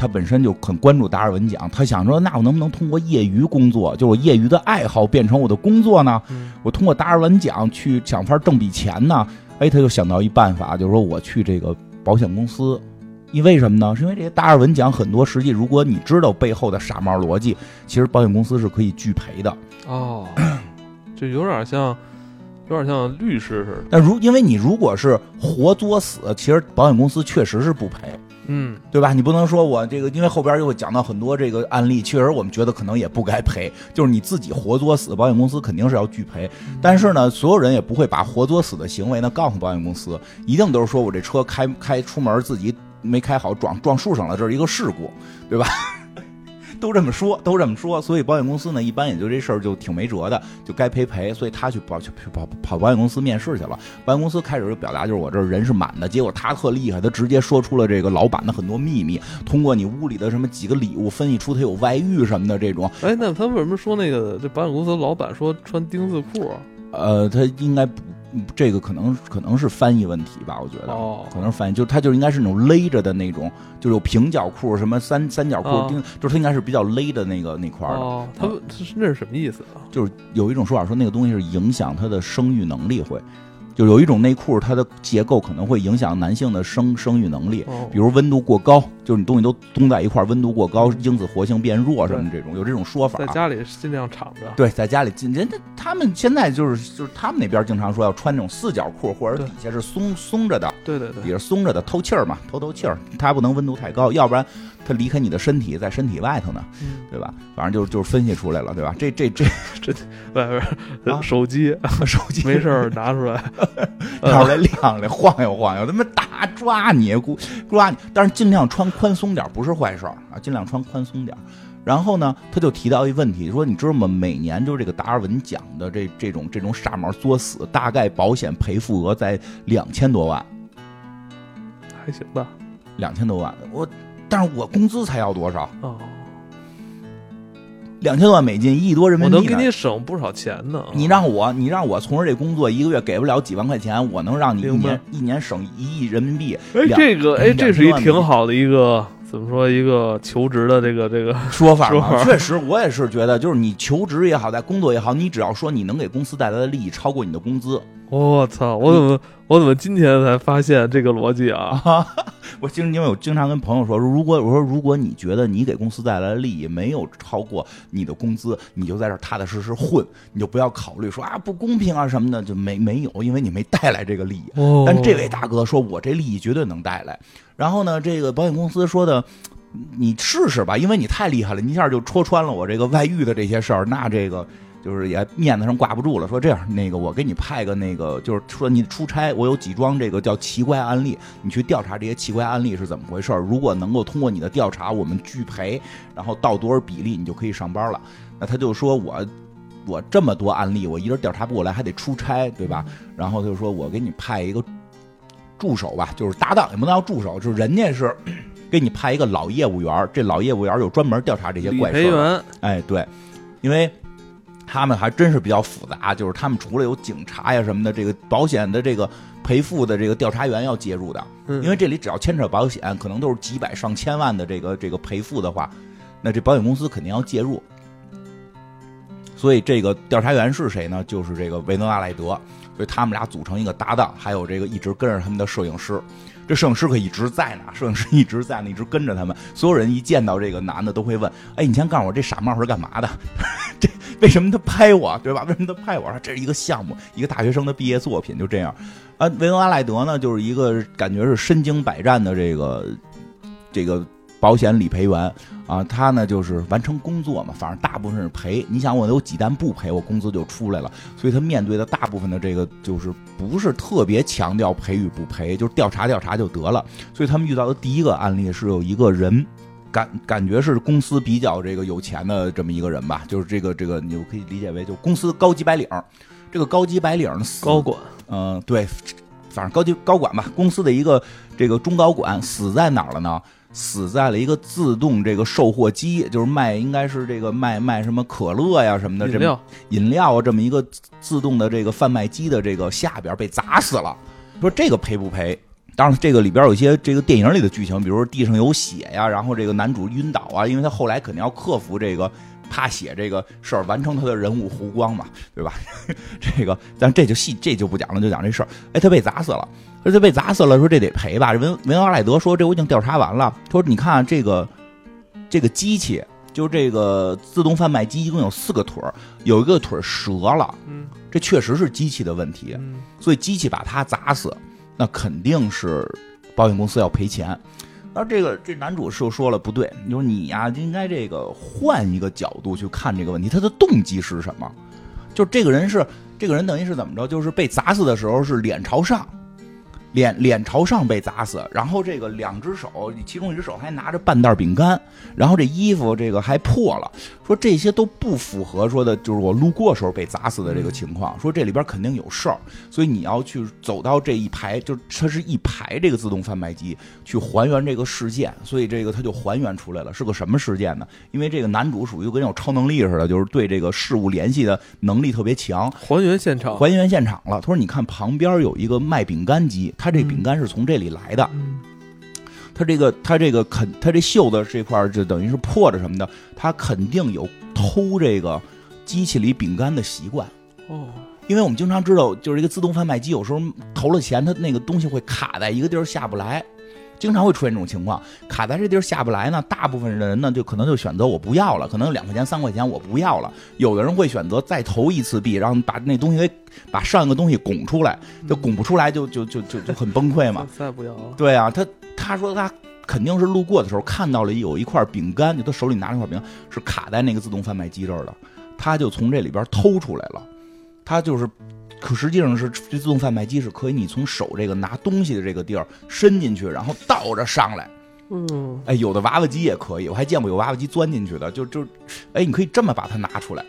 他本身就很关注达尔文奖，他想说，那我能不能通过业余工作，就我业余的爱好变成我的工作呢？我通过达尔文奖去想法挣笔钱呢？哎，他就想到一办法，就是说我去这个保险公司。因为什么呢？是因为这些达尔文奖很多，实际如果你知道背后的傻帽逻辑，其实保险公司是可以拒赔的。哦，*clears throat* 就有点像，有点像律师似的。但如因为你如果是活作死，其实保险公司确实是不赔。嗯，对吧？你不能说我这个，因为后边又会讲到很多这个案例，确实我们觉得可能也不该赔。就是你自己活作死，保险公司肯定是要拒赔。但是呢，所有人也不会把活作死的行为呢告诉保险公司，一定都是说我这车开开出门自己。没开好，撞撞树上了，这是一个事故，对吧？都这么说，都这么说，所以保险公司呢，一般也就这事儿就挺没辙的，就该赔赔。所以他去保去跑跑保险公司面试去了。保险公司开始就表达，就是我这人是满的。结果他特厉害，他直接说出了这个老板的很多秘密，通过你屋里的什么几个礼物分析出他有外遇什么的这种。哎，那他为什么说那个这保险公司老板说穿丁字裤？呃，他应该不嗯这个可能可能是翻译问题吧，我觉得。哦，可能是翻译，就它就应该是那种勒着的那种，就是有平角裤、什么三三角裤，哦就是它应该是比较勒的那个那块儿的。哦，他们这是那是什么意思啊？就是有一种说法说那个东西是影响它的生育能力会，就有一种内裤它的结构可能会影响男性的生生育能力，哦，比如温度过高，就是你东西都冻在一块儿，温度过高，精子活性变弱什么这种，有这种说法在。家里尽量敞着。对，在家里进人家他们现在就是就是他们那边经常说要穿那种四角裤，或者底下是松松着的，对对对底下松着的透气儿嘛，透透气儿，它不能温度太高，要不然它离开你的身体，在身体外头呢，嗯，对吧？反正就是就是分析出来了，对吧？这这这 *laughs* 这，外边啊是手机手机没事拿出来，*laughs* 拿出来晾晾，晃悠晃悠，他妈打抓你，姑抓你，但是尽量穿宽松点，不是坏事啊，尽量穿宽松点。然后呢，他就提到一问题，说你知道吗？每年就这个达尔文奖的这这种这种傻毛作死，大概保险赔付额在两千多万，还行吧？两千多万。我，但是我工资才要多少？哦，两千多万美金，一亿多人民币我能给。你省不少钱呢。你让我，你让我从事这工作，一个月给不了几万块钱，我能让你一年一年省一亿人民币。哎，两这个哎，这是一挺好的一个怎么说一个求职的这个这 *laughs* 个说法嘛，说法 *laughs* 确实，我也是觉得，就是你求职也好，在工作也好，你只要说你能给公司带来的利益超过你的工资我操！我怎么我怎么今天才发现这个逻辑啊？啊，*laughs* 我经因为我经常跟朋友说，如果我说如果你觉得你给公司带来的利益没有超过你的工资，你就在这踏踏实实混，你就不要考虑说啊不公平啊什么的，就没没有，因为你没带来这个利益。哦，但这位大哥说，我这利益绝对能带来。然后呢，这个保险公司说的，你试试吧，因为你太厉害了，你一下就戳穿了我这个外遇的这些事儿，那这个。就是也面子上挂不住了，说这样，那个我给你派个那个，就是说你出差，我有几桩这个叫奇怪案例，你去调查这些奇怪案例是怎么回事儿。如果能够通过你的调查，我们拒赔，然后到多少比例，你就可以上班了。那他就说我我这么多案例，我一人调查不过来，还得出差，对吧？然后他就说我给你派一个助手吧，就是搭档，也不能叫助手，就是人家是给你派一个老业务员，这老业务员有专门调查这些怪事儿。哎，对，因为他们还真是比较复杂，就是他们除了有警察呀什么的，这个保险的这个赔付的这个调查员要介入的，嗯因为这里只要牵扯保险，可能都是几百上千万的这个这个赔付的话，那这保险公司肯定要介入。所以这个调查员是谁呢？就是这个维诺阿莱德，所以他们俩组成一个搭档，还有这个一直跟着他们的摄影师。这摄影师可一直在呢，摄影师一直在呢，一直跟着他们。所有人一见到这个男的都会问：“哎，你先告诉我这傻帽是干嘛的？*laughs* 这为什么他拍我，对吧？为什么他拍我？这是一个项目，一个大学生的毕业作品，就这样。啊，维恩阿莱德呢，就是一个感觉是身经百战的这个这个保险理赔员啊，他呢就是完成工作嘛，反正大部分是赔。你想我有几单不赔，我工资就出来了，所以他面对的大部分的这个就是不是特别强调赔与不赔，就是调查调查就得了。所以他们遇到的第一个案例是有一个人。感感觉是公司比较这个有钱的这么一个人吧，就是这个这个，你就可以理解为就公司高级白领儿。这个高级白领儿死高管嗯，对，反正高级高管吧，公司的一个这个中高管死在哪儿了呢？死在了一个自动这个售货机，就是卖应该是这个卖卖什么可乐呀什么的这么饮料饮料啊这么一个自自动的这个贩卖机的这个下边被砸死了。说这个赔不赔？当然，这个里边有一些这个电影里的剧情，比如说地上有血呀，然后这个男主晕倒啊，因为他后来肯定要克服这个怕写这个事儿，完成他的人物弧光嘛，对吧？*laughs* 这个，但这就细这就不讲了，就讲这事儿。哎，他被砸死了，说他被砸死了，说这得赔吧？文文阿莱德说这我已经调查完了，他说你看这个这个机器，就这个自动贩卖机一共有四个腿儿，有一个腿儿折了，嗯这确实是机器的问题。嗯所以机器把他砸死，那肯定是保险公司要赔钱。然后这个这男主就说了不对，你说你呀、应该这个换一个角度去看这个问题，他的动机是什么？就这个人是这个人等于是怎么着？就是被砸死的时候是脸朝上，脸脸朝上被砸死，然后这个两只手，其中一只手还拿着半袋饼干，然后这衣服这个还破了，说这些都不符合说的，就是我路过时候被砸死的这个情况，说这里边肯定有事儿，所以你要去走到这一排，就它是一排这个自动贩卖机去还原这个事件，所以这个他就还原出来了，是个什么事件呢？因为这个男主属于跟有超能力似的，就是对这个事物联系的能力特别强，还原现场，还原现场了。他说：“你看旁边有一个卖饼干机。”他这饼干是从这里来的，他这个他这个肯他这袖子这块就等于是破着什么的，他肯定有偷这个机器里饼干的习惯哦。因为我们经常知道，就是一个自动贩卖机，有时候投了钱，它那个东西会卡在一个地儿下不来。经常会出现这种情况，卡在这地儿下不来呢。大部分的人呢，就可能就选择我不要了，可能两块钱、三块钱我不要了。有的人会选择再投一次币，然后把那东西给把上一个东西拱出来，就拱不出来，就就就就就很崩溃嘛。再不要了。对啊，他他说他肯定是路过的时候看到了有一块饼干，就他手里拿着块饼干是卡在那个自动贩卖机这儿的，他就从这里边偷出来了，他就是。可实际上是这自动贩卖机是可以你从手这个拿东西的这个地儿伸进去，然后倒着上来。嗯，哎，有的娃娃机也可以，我还见过有娃娃机钻进去的，就就，哎，你可以这么把它拿出来。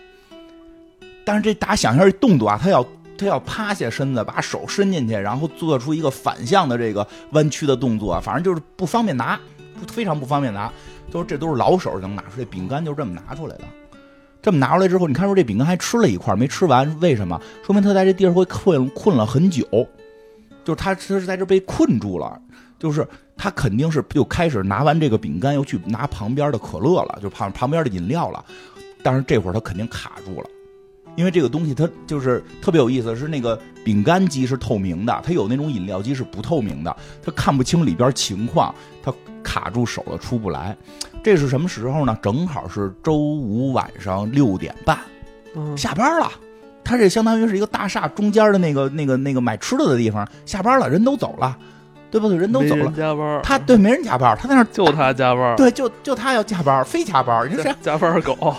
但是这大家想象这动作啊，他要他要趴下身子，把手伸进去，然后做出一个反向的这个弯曲的动作，反正就是不方便拿，非常不方便拿。都是这都是老手能拿出来，饼干就这么拿出来的。这么拿出来之后，你看说这饼干还吃了一块没吃完，为什么？说明他在这地儿会困困了很久，就是他他是在这被困住了，就是他肯定是又开始拿完这个饼干，又去拿旁边的可乐了，就旁旁边的饮料了，但是这会儿他肯定卡住了，因为这个东西它就是特别有意思，是那个饼干机是透明的，它有那种饮料机是不透明的，它看不清里边情况，它卡住手了出不来。这是什么时候呢？正好是周五晚上六点半，下班了。它这相当于是一个大厦中间的那个、那个、那个买吃的的地方。下班了，人都走了，对不对？人都走了，加班。他对，没人加班，他在那就他加班。对，就就他要加班，非加班。你说加班狗，*laughs*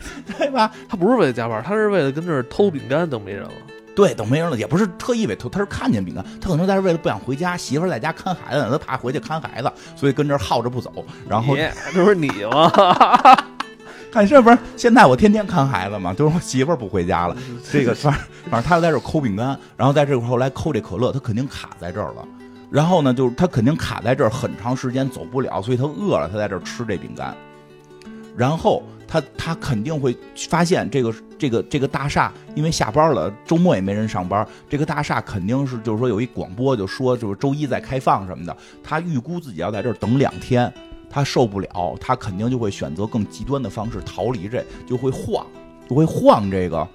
*laughs* 对吧？他不是为了加班，他是为了跟这儿偷饼干，等没人了。对，等没人了，也不是特意为偷，他是看见饼干，他可能在这为了不想回家，媳妇在家看孩子，他怕回去看孩子，所以跟这耗着不走。然后这不是你吗？*laughs* 看这不是现在我天天看孩子嘛，就是我媳妇不回家了，这个反正反正他在这抠饼干，然后在这块后来抠这可乐，他肯定卡在这儿了。然后呢，就是他肯定卡在这儿很长时间走不了，所以他饿了，他在这儿吃这饼干，然后。他他肯定会发现这个这个这个大厦，因为下班了，周末也没人上班。这个大厦肯定是就是说有一广播，就说就是周一再开放什么的。他预估自己要在这儿等两天，他受不了，他肯定就会选择更极端的方式逃离这，就会晃，就会晃这个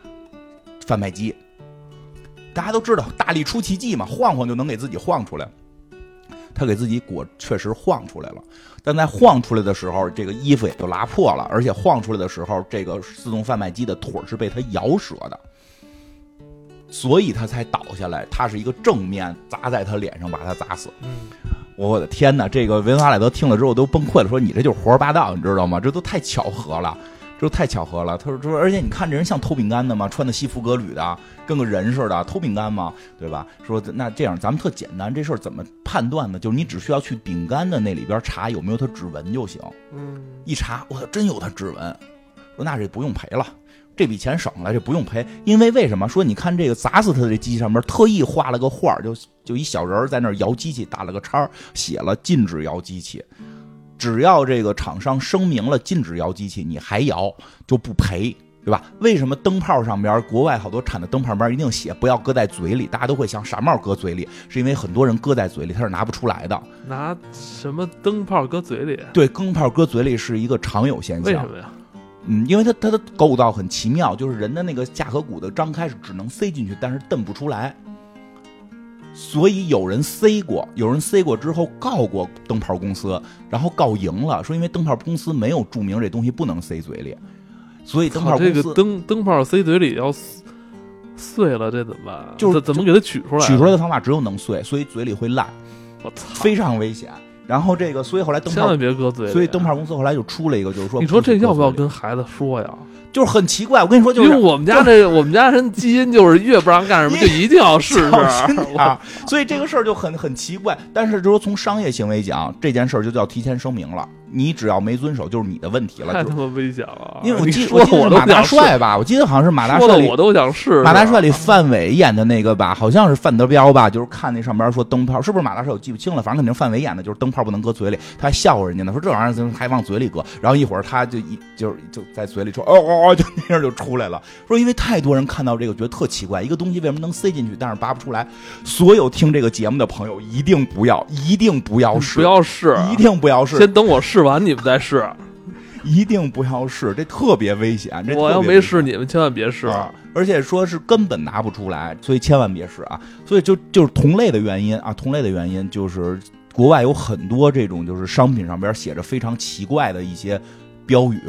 贩卖机。大家都知道大力出奇迹嘛，晃晃就能给自己晃出来。他给自己裹确实晃出来了，但在晃出来的时候，这个衣服也就拉破了，而且晃出来的时候，这个自动贩卖机的腿是被他咬折的，所以他才倒下来。他是一个正面砸在他脸上，把他砸死。嗯，我的天哪！这个维恩·阿莱德听了之后都崩溃了，说：“你这就是胡说八道，你知道吗？这都太巧合了。”这都太巧合了，他说说，而且你看这人像偷饼干的吗？穿的西服革履的，跟个人似的，偷饼干吗？对吧？说那这样咱们特简单，这事儿怎么判断呢？就是你只需要去饼干的那里边查有没有他指纹就行。嗯，一查，我操，真有他指纹。说那这不用赔了，这笔钱省了，这不用赔，因为为什么？说你看这个砸死他的这机器上面特意画了个画，就就一小人在那摇机器，打了个叉，写了禁止摇机器。只要这个厂商声明了禁止摇机器，你还摇就不赔，对吧？为什么灯泡上边国外好多产的灯泡边一定写不要搁在嘴里？大家都会想傻帽搁嘴里，是因为很多人搁在嘴里他是拿不出来的。拿什么灯泡搁嘴里？对，灯泡搁嘴里是一个常有现象。为什么呀？嗯，因为它它的构造很奇妙，就是人的那个下颌骨的张开是只能塞进去，但是蹬不出来。所以有人塞过，有人塞过之后告过灯泡公司，然后告赢了，说因为灯泡公司没有注明这东西不能塞嘴里，所以灯泡公司这个灯灯泡塞嘴里要碎了，这怎么办？就是怎么给它取出来？取出来的方法只有能碎，所以嘴里会烂，我操，非常危险。然后这个，所以后来灯泡千万，别搁嘴里。所以灯泡公司后来就出了一个，就是说，你说这要不要？跟孩子说呀？就是很奇怪，我跟你说，就是因为我们家这我们家人基因就是越不让干什么就一定要试试。所以这个事儿就很很奇怪。但是就是说从商业行为讲，这件事儿就叫提前声明了，你只要没遵守，就是你的问题了。就太他妈危险了！因为我记我记得马大帅吧，我记得好像是马大帅里我都想试试。马大帅里范伟演的那个吧，好像是范德彪吧，就是看那上边说灯泡是不是马大帅，我记不清了，反正肯定范伟演的，就是灯泡不能搁嘴里，他还笑话人家呢，说这玩意儿还往嘴里搁，然后一会儿他就一就是就在嘴里说哦哦哦，就那样就出来了，说因为太多人看到这个觉得特奇怪，一个东西为什么能塞进去，但是拔不出来，所有听这个节目的朋友一定不要，一定不要试，不要试，一定不要试，先等我试完你们再试。一定不要试，这特别危险，这我要没试，你们千万别试。啊，而且说是根本拿不出来，所以千万别试啊！所以就就是同类的原因啊，同类的原因就是国外有很多这种就是商品上边写着非常奇怪的一些标语，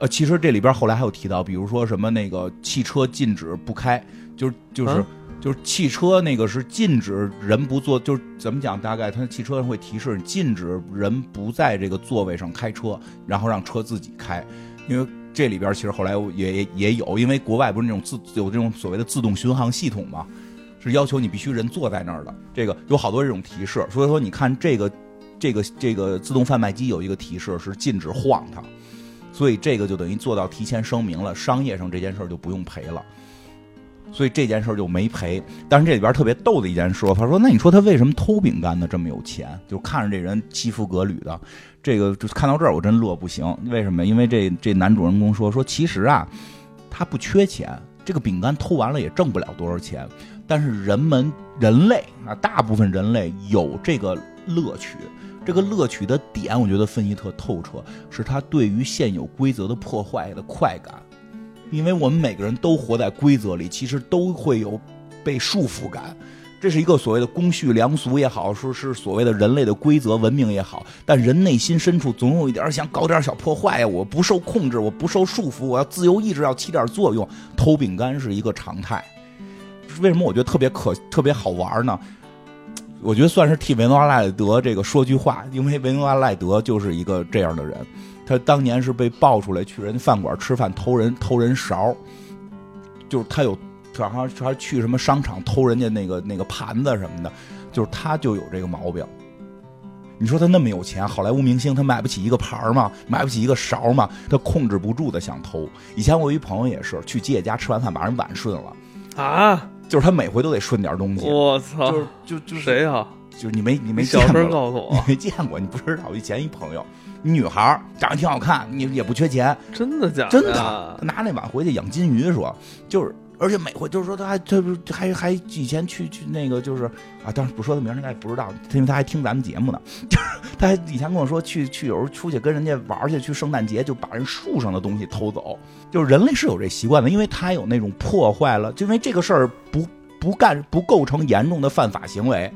呃，其实这里边后来还有提到，比如说什么那个汽车禁止不开，就是就是。啊就是汽车那个是禁止人不坐，就是怎么讲？大概它汽车上会提示禁止人不在这个座位上开车，然后让车自己开，因为这里边其实后来也也有，因为国外不是那种自有这种所谓的自动巡航系统嘛，是要求你必须人坐在那儿的。这个有好多这种提示，所以说你看这个这个这个自动贩卖机有一个提示是禁止晃它，所以这个就等于做到提前声明了，商业上这件事就不用赔了。所以这件事儿就没赔，但是这里边特别逗的一件事，他说：“那你说他为什么偷饼干呢？这么有钱，就看着这人七夫革履的，这个就看到这儿我真乐不行。为什么？因为这这男主人公说说，其实啊，他不缺钱，这个饼干偷完了也挣不了多少钱，但是人们人类啊，大部分人类有这个乐趣。”这个乐趣的点，我觉得分析特透彻，是他对于现有规则的破坏的快感。因为我们每个人都活在规则里，其实都会有被束缚感。这是一个所谓的公序良俗也好，说是所谓的人类的规则文明也好，但人内心深处总有一点想搞点小破坏呀。我不受控制，我不受束缚，我要自由意志要起点作用。偷饼干是一个常态。为什么我觉得特别可特别好玩呢？我觉得算是替维诺阿赖德这个说句话，因为维诺阿赖德就是一个这样的人。他当年是被爆出来去人家饭馆吃饭偷人偷人勺，就是他有好像还去什么商场偷人家那个那个盘子什么的，就是他就有这个毛病。你说他那么有钱，好莱坞明星他买不起一个盘儿吗？买不起一个勺吗？他控制不住的想偷。以前我有一朋友也是去吉野家吃完饭把人碗顺了，啊！就是他每回都得顺点东西。我操！就是就就是谁呀？就是你没你没小见过声告诉你，没见过，你不知道。我以前一朋友，女孩儿长得挺好看，你也不缺钱，真的假的？真的，他拿那碗回去养金鱼，说就是，而且每回就是说他还他不还还以前去去那个就是啊，当然不说他名儿，应该不知道，因为他还听咱们节目呢。就是他还以前跟我说去去有时候出去跟人家玩去，去圣诞节就把人树上的东西偷走。就是人类是有这习惯的，因为他有那种破坏了，就因为这个事儿不不干不构成严重的犯法行为。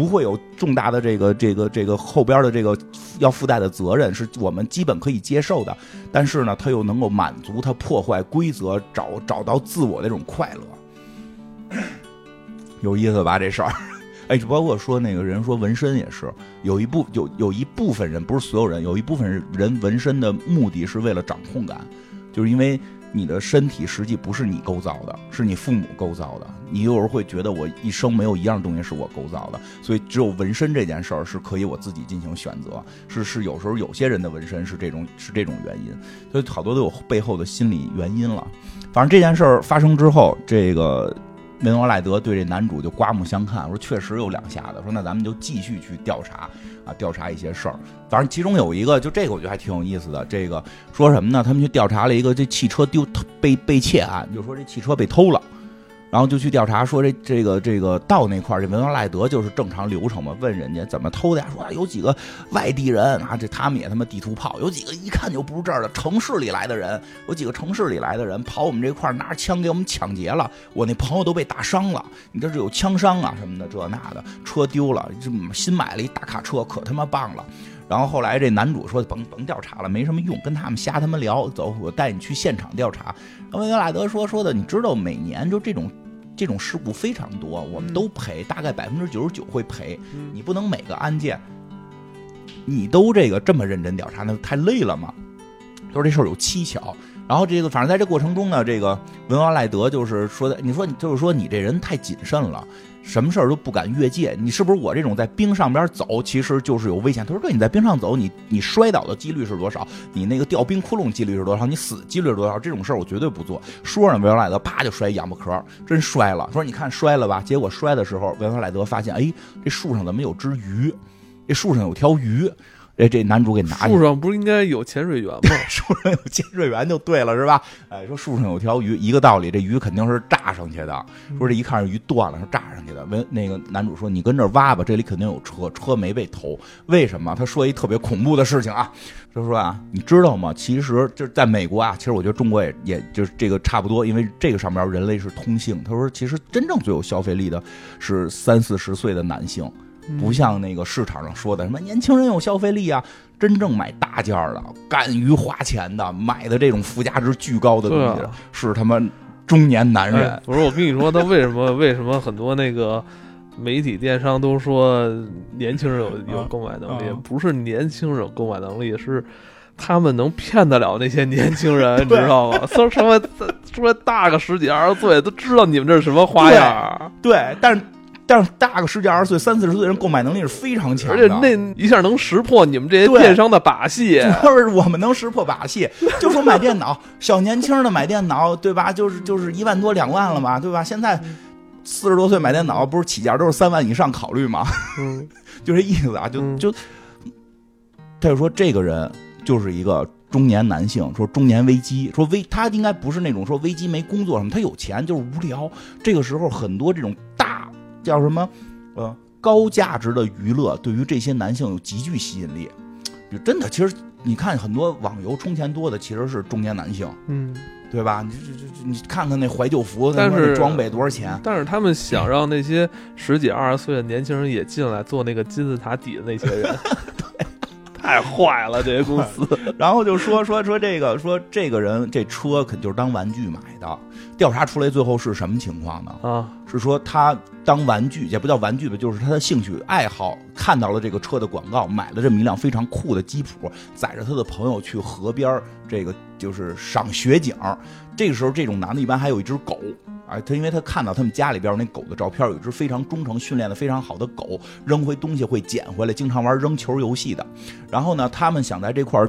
不会有重大的这个这个这个后边的这个要附带的责任，是我们基本可以接受的。但是呢，他又能够满足他破坏规则、找找到自我的这种快乐，*coughs* 有意思吧？这事儿，*laughs* 哎，包括说那个人说纹身也是，有一部有有一部分人，不是所有人，有一部分人纹身的目的是为了掌控感，就是因为你的身体实际不是你构造的，是你父母构造的。你有时候会觉得我一生没有一样东西是我构造的，所以只有纹身这件事儿是可以我自己进行选择。是是，有时候有些人的纹身是这种是这种原因，所以好多都有背后的心理原因了。反正这件事儿发生之后，这个梅诺赖德对这男主就刮目相看，说确实有两下子，说那咱们就继续去调查调查一些事儿。反正其中有一个，就这个我觉得还挺有意思的。这个说什么呢？他们去调查了一个这汽车丢被被窃案，就说这汽车被偷了。然后就去调查，说这这个这个到那块儿，这文莱赖德就是正常流程嘛？问人家怎么偷的呀？说、啊、有几个外地人啊，这他们也他妈地图炮，有几个一看就不是这儿的城市里来的人，有几个城市里来的人跑我们这块儿拿着枪给我们抢劫了，我那朋友都被打伤了，你这是有枪伤啊什么的这那的，车丢了，这新买了一大卡车，可他妈棒了。然后后来这男主说甭甭调查了，没什么用，跟他们瞎他妈聊，走，我带你去现场调查。然后维拉德说说的，你知道每年就这种。这种事故非常多，我们都赔，大概百分之九十九会赔。你不能每个案件你都这个这么认真调查，那太累了嘛。说这事儿有蹊跷，然后这个反正在这过程中呢，这个文华赖德就是说的，你说你就是说你这人太谨慎了，什么事儿都不敢越界，你是不是我这种在冰上边走，其实就是有危险？他说对，你在冰上走，你你摔倒的几率是多少？你那个掉冰窟窿几率是多少？你死几率是多少？这种事儿我绝对不做。说着，文华赖德啪就摔一仰巴壳，真摔了。说你看摔了吧？结果摔的时候，文华赖德发现，哎，这树上怎么有只鱼？这树上有条鱼。这这男主给拿树上不是应该有潜水员吗？树上有潜水员就对了，是吧？哎，说树上有条鱼，一个道理，这鱼肯定是炸上去的。说这一看是鱼断了，是炸上去的。问那个男主说：“你跟这挖吧，这里肯定有车，车没被偷。为什么？”他说一特别恐怖的事情啊，就说啊，你知道吗？其实就是在美国啊，其实我觉得中国也也就是这个差不多，因为这个上面人类是通性。他说，其实真正最有消费力的是三四十岁的男性。不像那个市场上说的什么年轻人有消费力啊，真正买大件的、敢于花钱的、买的这种附加值巨高的东西，是他妈中年男人。不是我跟你说，他为什么 *laughs* 为什么很多那个媒体电商都说年轻人有有购买能力？不是年轻人有购买能力，是他们能骗得了那些年轻人，*laughs* 你知道吗？*laughs* 说什么说大个十几二十岁，都知道你们这是什么花样。对，但是。但是大个十几二十岁、三四十岁人购买能力是非常强，而且那一下能识破你们这些电商的把戏。主要是我们能识破把戏，就说买电脑，小年轻的买电脑，对吧？就是就是一万多两万了嘛，对吧？现在四十多岁买电脑，不是起价都是三万以上考虑吗？嗯，*laughs* 就这意思啊，就就他就说这个人就是一个中年男性，说中年危机，说危他应该不是那种说危机没工作什么，他有钱就是无聊。这个时候很多这种大。叫什么？呃，高价值的娱乐对于这些男性有极具吸引力。真的，其实你看很多网游充钱多的其实是中年男性，嗯，对吧？你这这你看看那怀旧服，但是装备多少钱？但是他们想让那些十几二十岁的年轻人也进来做那个金字塔底的那些人。*laughs* 太坏了，这些公司。*laughs* 然后就说说说这个，说这个人这车肯就是当玩具买的。调查出来最后是什么情况呢？啊，是说他当玩具也不叫玩具吧，就是他的兴趣爱好，看到了这个车的广告，买了这么一辆非常酷的吉普，载着他的朋友去河边这个就是赏雪景。这个时候，这种男的一般还有一只狗。啊，他因为他看到他们家里边那狗的照片，有一只非常忠诚、训练的非常好的狗，扔回东西会捡回来，经常玩扔球游戏的。然后呢，他们想在这块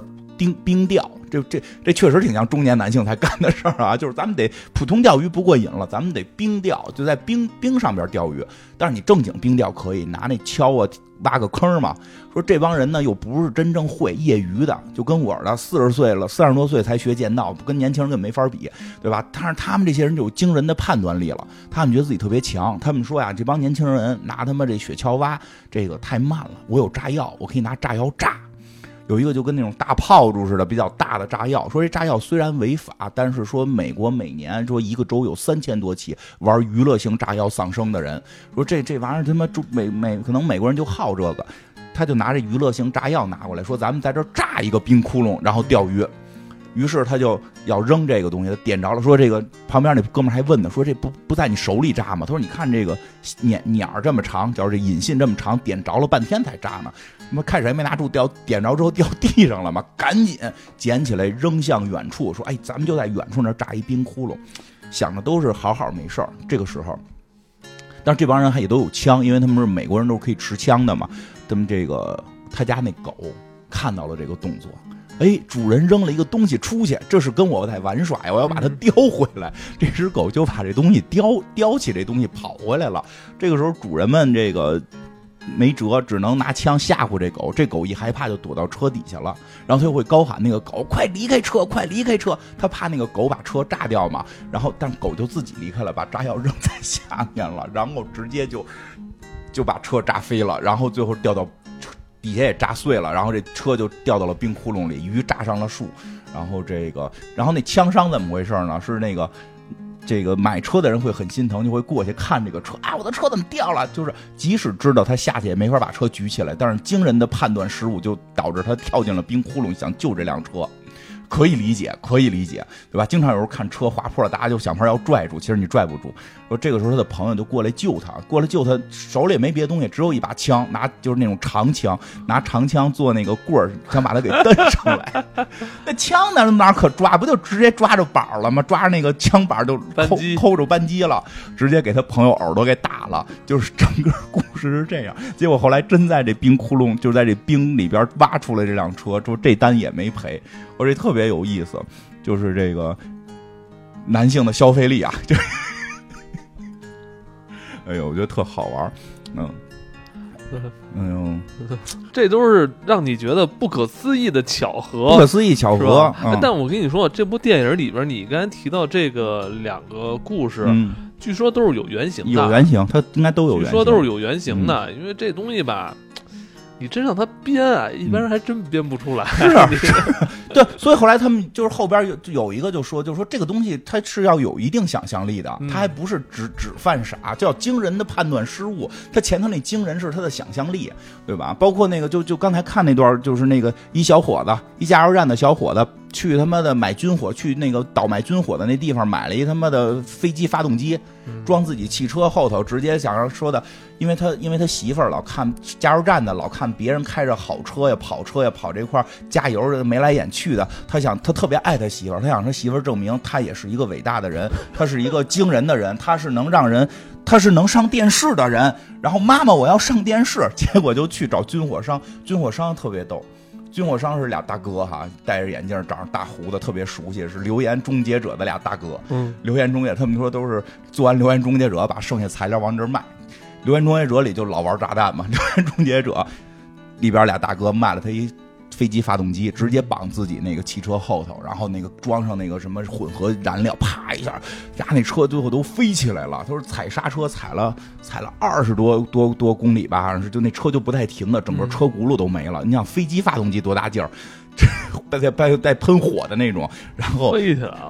冰冰钓，这这这确实挺像中年男性才干的事儿啊！就是咱们得普通钓鱼不过瘾了，咱们得冰钓，就在冰冰上边钓鱼。但是你正经冰钓可以拿那锹啊。挖个坑嘛，说这帮人呢又不是真正会业余的，就跟我的四十岁了，三十多岁才学剑道，跟年轻人就没法比，对吧？但是他们这些人就有惊人的判断力了，他们觉得自己特别强，他们说呀，这帮年轻人拿他妈这雪橇挖这个太慢了，我有炸药，我可以拿炸药炸。有一个就跟那种大炮竹似的比较大的炸药，说这炸药虽然违法，但是说美国每年说一个州有三千多起玩娱乐性炸药丧生的人，说这这玩意儿他妈中美美可能美国人就好这个，他就拿着娱乐性炸药拿过来说咱们在这炸一个冰窟窿，然后钓鱼。于是他就要扔这个东西，他点着了，说这个旁边那哥们还问呢，说这不不在你手里炸吗？他说你看这个捻捻这么长，叫这引信这么长，点着了半天才炸呢。他妈开始还没拿住，掉点着之后掉地上了嘛，赶紧捡起来扔向远处，说哎，咱们就在远处那炸一冰窟窿，想的都是好好没事儿。这个时候，但是这帮人还也都有枪，因为他们是美国人，都是可以持枪的嘛。他们这个他家那狗看到了这个动作。哎，主人扔了一个东西出去，这是跟我在玩耍呀！我要把它叼回来。这只狗就把这东西叼叼起，这东西跑回来了。这个时候，主人们这个没辙，只能拿枪吓唬这狗。这狗一害怕，就躲到车底下了。然后它就会高喊：“那个狗，快离开车，快离开车！”它怕那个狗把车炸掉嘛。然后，但狗就自己离开了，把炸药扔在下面了，然后直接就就把车炸飞了，然后最后掉到。底下也炸碎了，然后这车就掉到了冰窟窿里，鱼炸上了树，然后这个，然后那枪伤怎么回事呢？是那个，这个买车的人会很心疼，就会过去看这个车啊，我的车怎么掉了？就是即使知道他下去也没法把车举起来，但是惊人的判断失误就导致他跳进了冰窟窿，想救这辆车。可以理解，可以理解，对吧？经常有时候看车滑坡了，大家就想法要拽住，其实你拽不住。说这个时候他的朋友就过来救他，过来救他，手里也没别的东西，只有一把枪，拿就是那种长枪，拿长枪做那个棍儿，想把他给蹬上来。*laughs* 那枪哪哪可抓？不就直接抓着板了吗？抓着那个枪板就扣扣着扳机了，直接给他朋友耳朵给打了。就是整个故事是这样。结果后来真在这冰窟窿，就在这冰里边挖出来这辆车，说这单也没赔。我这特别有意思，就是这个男性的消费力啊，就。哎呦，我觉得特好玩，嗯，*laughs* 嗯，这都是让你觉得不可思议的巧合，不可思议巧合。但我跟你说，这部电影里边，你刚才提到这个两个故事，据说都是有原型的，有原型，它应该都有。据说都是有原型的，因为这东西吧。你真让他编啊，一般人还真编不出来。是 *laughs* *laughs* 对，所以后来他们就是后边有有一个就说，就说这个东西它是要有一定想象力的，它还不是只只犯傻，叫惊人的判断失误。他前头那惊人是他的想象力，对吧？包括那个就就刚才看那段，就是那个一小伙子，一加油站的小伙子。去他妈的买军火，去那个倒卖军火的那地方买了一他妈的飞机发动机，装自己汽车后头，直接想要说的，因为他因为他媳妇儿老看加油站的，老看别人开着好车呀、跑车呀跑这块加油的眉来眼去的，他想他特别爱他媳妇儿，他想他媳妇儿证明他也是一个伟大的人，*laughs* 他是一个惊人的人，他是能让人他是能上电视的人。然后妈妈我要上电视，结果就去找军火商，军火商特别逗。军火商是俩大哥哈，戴着眼镜，长着大胡子，特别熟悉，是留言终结者的俩大哥。嗯，留言终结，他们说都是做完留言终结者，把剩下材料往这卖。留言终结者里就老玩炸弹嘛，留言终结者里边俩大哥卖了他一。飞机发动机直接绑自己那个汽车后头，然后那个装上那个什么混合燃料，啪一下，呀，那车最后都飞起来了。他说踩刹车踩了踩了二十多多多公里吧，好像是，就那车就不太停的，整个车轱辘都没了。你想飞机发动机多大劲儿，*laughs* 带带带带喷火的那种，然后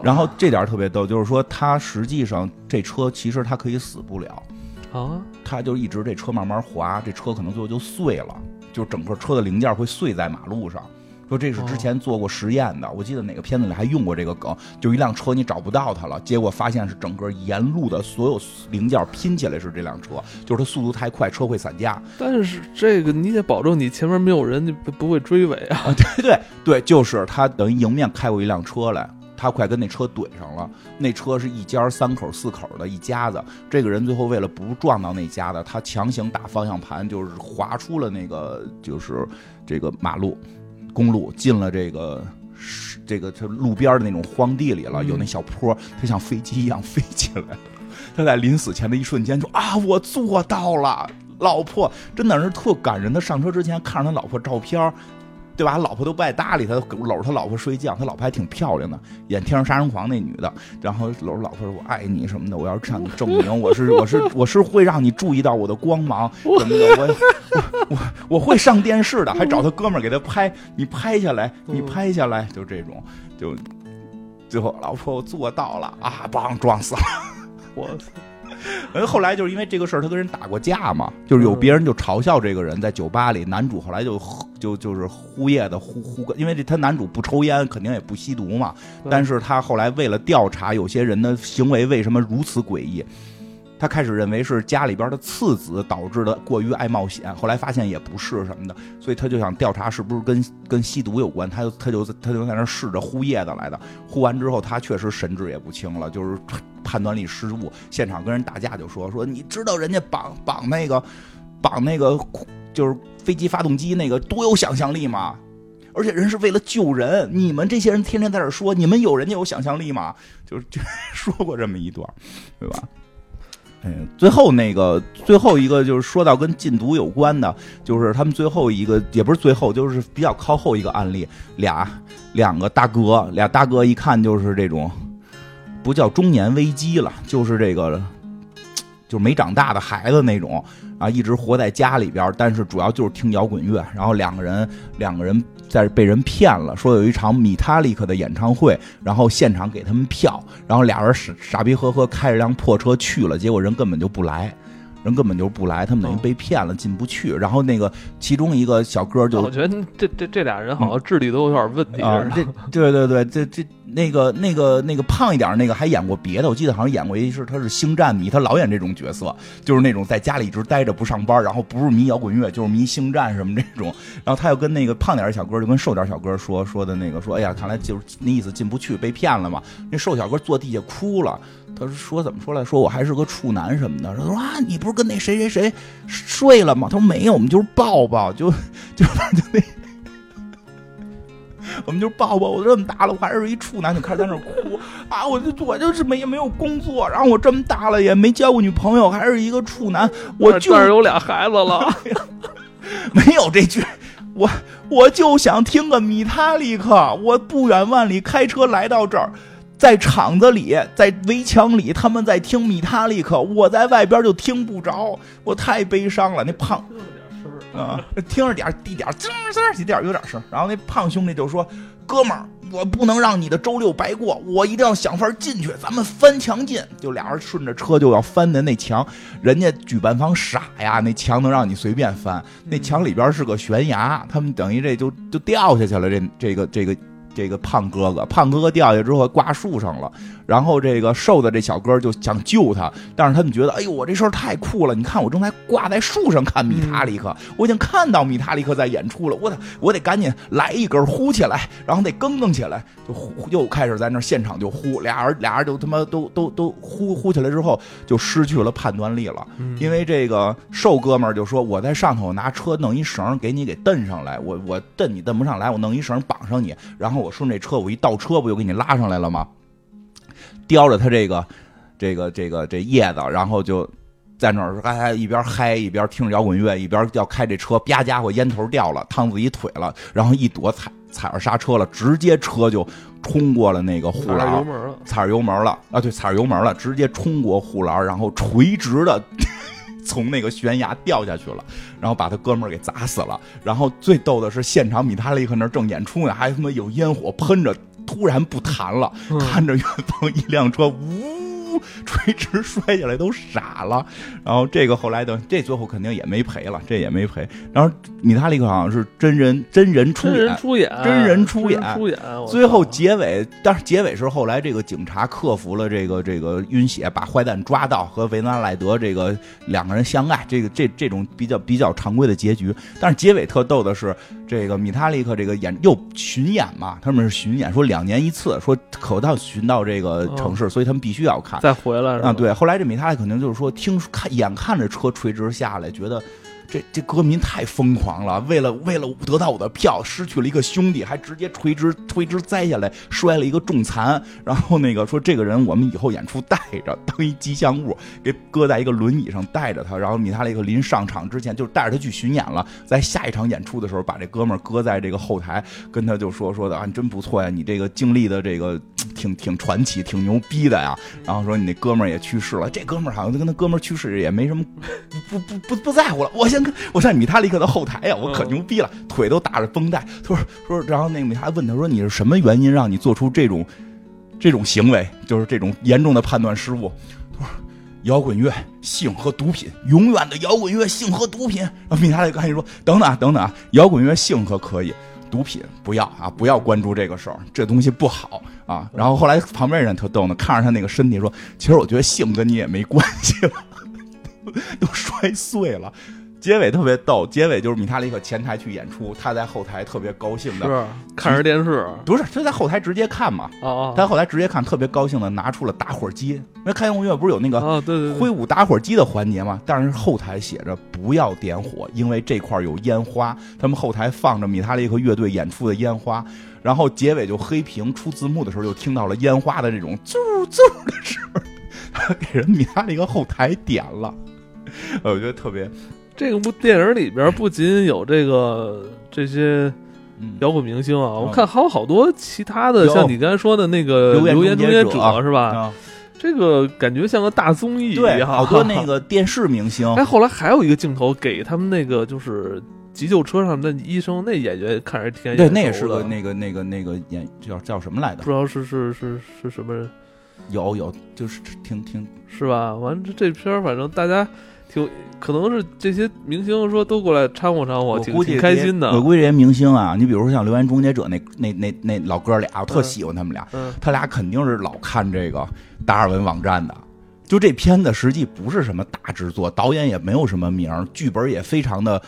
然后这点特别逗，就是说他实际上这车其实他可以死不了啊，他就一直这车慢慢滑，这车可能最后就碎了。就整个车的零件会碎在马路上，说这是之前做过实验的，我记得哪个片子里还用过这个梗，就一辆车你找不到它了，结果发现是整个沿路的所有零件拼起来是这辆车，就是它速度太快，车会散架。但是这个你得保证你前面没有人，你不会追尾啊。对对对，就是他等于迎面开过一辆车来。他快跟那车怼上了，那车是一家三口四口的一家子。这个人最后为了不撞到那家子，他强行打方向盘，就是滑出了那个就是这个马路公路，进了这个这个这路边的那种荒地里了。有那小坡，他像飞机一样飞起来了。他在临死前的一瞬间就：“啊，我做到了，老婆，真的是特感人。”他上车之前看着他老婆照片。对吧？老婆都不爱搭理他，搂着他老婆睡觉。他老婆还挺漂亮的，演《天生杀人狂》那女的。然后搂着老婆说：“我爱你什么的。我要向你证明，我是我 *laughs* 是我是会让你注意到我的光芒 *laughs* 什么的。我我我会上电视的。还找他哥们儿给他拍，你拍下来，你拍下来，就这种。就最后老婆我做到了啊！梆撞死了。我。*laughs* 呃，后来就是因为这个事儿，他跟人打过架嘛，就是有别人就嘲笑这个人，在酒吧里，男主后来就就就是呼夜的呼呼，因为这他男主不抽烟，肯定也不吸毒嘛，但是他后来为了调查有些人的行为为什么如此诡异。他开始认为是家里边的次子导致的过于爱冒险，后来发现也不是什么的，所以他就想调查是不是跟跟吸毒有关。他就他就他就在那试着呼叶子来的，呼完之后他确实神志也不清了，就是判断力失误，现场跟人打架就说说你知道人家绑绑那个绑那个就是飞机发动机那个多有想象力吗？而且人是为了救人，你们这些人天天在这说你们有人家有想象力吗？就是就说过这么一段，对吧？嗯，最后那个最后一个就是说到跟禁毒有关的，就是他们最后一个也不是最后，就是比较靠后一个案例，俩两个大哥，俩大哥一看就是这种，不叫中年危机了，就是这个，就是没长大的孩子那种啊，一直活在家里边，但是主要就是听摇滚乐，然后两个人两个人。在被人骗了，说有一场米塔利克的演唱会，然后现场给他们票，然后俩人傻傻逼呵呵开着辆破车去了，结果人根本就不来，人根本就不来，他们等于哦被骗了，进不去。然后那个其中一个小哥就我觉得这这这俩人好像智力都有点问题啊。这对对对，这这那个那个那个胖一点那个还演过别的，我记得好像演过一是他是星战迷，他老演这种角色，就是那种在家里一直待着不上班，然后不是迷摇滚乐就是迷星战什么这种。然后他又跟那个胖点的小哥就跟瘦点小哥说说的那个说，哎呀，看来就是那意思进不去，被骗了嘛。那瘦小哥坐地下哭了。他说怎么说来？说我还是个处男什么的。他说啊，你不是跟那谁谁谁睡了吗？他说没有，我们就是抱抱，就就就那。我们就抱抱，我这么大了，我还是一处男，就开始在那哭啊！我就我就是没也没有工作，然后我这么大了也没交过女朋友，还是一个处男，我就但是有俩孩子了，*laughs* 没有这句，我我就想听个米塔利克，我不远万里开车来到这儿，在厂子里，在围墙里，他们在听米塔利克，我在外边就听不着，我太悲伤了。那胖啊，听着点儿滴点儿，滋儿滋点儿有点声。然后那胖兄弟就说：“哥们儿，我不能让你的周六白过，我一定要想法进去，咱们翻墙进。”就俩人顺着车就要翻的那墙，人家举办方傻呀，那墙能让你随便翻？那墙里边是个悬崖，他们等于这就就掉下去了。这这个这个。这个胖哥哥，胖哥哥掉下之后挂树上了，然后这个瘦的这小哥就想救他，但是他们觉得，哎呦，我这事儿太酷了！你看，我正在挂在树上看米塔里克，我已经看到米塔里克在演出了，我得我得赶紧来一根呼起来，然后得更更起来，就呼又开始在那现场就呼，俩人俩人就他妈都都都呼呼起来之后，就失去了判断力了，因为这个瘦哥们儿就说，我在上头拿车弄一绳给你给蹬上来，我我蹬你蹬不上来，我弄一绳绑上你，然后我顺这车，我一倒车不就给你拉上来了吗？叼着他这个这个这个这叶子，然后就在那儿还一边嗨一边听着摇滚乐，一边要开这车，吧家伙烟头掉了，烫自己腿了，然后一躲踩踩着刹车了，直接车就冲过了那个护栏油，门了？踩着油门了啊，对，踩着油门了，直接冲过护栏，然后垂直的从那个悬崖掉下去了，然后把他哥们儿给砸死了。然后最逗的是，现场米塔利克那正演出呢，还他妈有烟火喷着，突然不弹了，嗯看着远方一辆车呜 *laughs* 垂直摔下来，都傻了。然后这个后来等这最后肯定也没赔了，这也没赔。然后米塔利克好像是真人真人出真演，人出演，真人出演出演，最后结尾，但是结尾是后来这个警察克服了这个这个晕血，把坏蛋抓到，和维纳莱德这个两个人相爱，这个这这种比较比较常规的结局。但是结尾特逗的是，这个米塔利克这个演又巡演嘛，他们是巡演，说两年一次，说可到巡到这个城市，所以他们必须要看。再回来啊，，对，后来这米塔利可能就是说，听看眼看着车垂直下来，觉得这这歌迷太疯狂了，为了为了得到我的票，失去了一个兄弟，还直接垂直垂直栽下来，摔了一个重残。然后那个说这个人我们以后演出带着当一吉祥物，给搁在一个轮椅上带着他。然后米塔利克临上场之前，就带着他去巡演了，在下一场演出的时候，把这哥们儿搁在这个后台，跟他就说说的啊，你真不错呀，你这个经历的这个挺挺传奇，挺牛逼的呀。然后说你那哥们儿也去世了，这哥们儿好像跟他哥们儿去世也没什么不不不不在乎了。我先跟我在米塔利克的后台呀，我可牛逼了，腿都打着绷带。他说说，然后那个米塔问他说你是什么原因让你做出这种这种行为，就是这种严重的判断失误。他说摇滚乐、性和毒品，永远的摇滚乐、性和毒品。然后米塔利克赶紧说等等啊等等啊，摇滚乐、性可可以。毒品不要啊，不要关注这个事儿，这东西不好啊。然后后来旁边人特逗呢，看着他那个身体说，其实我觉得性跟你也没关系了，都摔碎了。结尾特别逗，结尾就是米塔里克前台去演出，他在后台特别高兴的，是看着电视不是他在后台直接看嘛，哦他后台直接看，特别高兴的拿出了打火机，因为开摇滚乐不是有那个挥舞打火机的环节嘛，但是后台写着不要点火，因为这块有烟花。他们后台放着米塔里克乐队演出的烟花，然后结尾就黑屏出字幕的时候，就听到了烟花的这种 *laughs* 啾啾的声儿，他给人米塔利克后台点了，呃 *laughs* 我觉得特别，这个部电影里边不仅有这个这些嗯，摇滚明星啊，我嗯看还有好多其他的，像你刚才说的那个留言留言终结者者是吧？啊，这个感觉像个大综艺一对，样。好多那个电视明星，*laughs* 哎，后来还有一个镜头给他们那个就是急救车上那医生，那演员看着挺对，那也是个那个那个那个演叫叫什么来着不？知道是是是是什么人有有，就是挺挺是吧？完这这片儿反正大家挺可能是这些明星说都过来掺和掺和，挺估计挺开心的。我估计这些明星啊，你比如说像《留言终结者》那那那那老哥俩，我特喜欢他们俩，嗯，他俩肯定是老看这个达尔文网站的。就这片子实际不是什么大制作，导演也没有什么名儿，剧本也非常的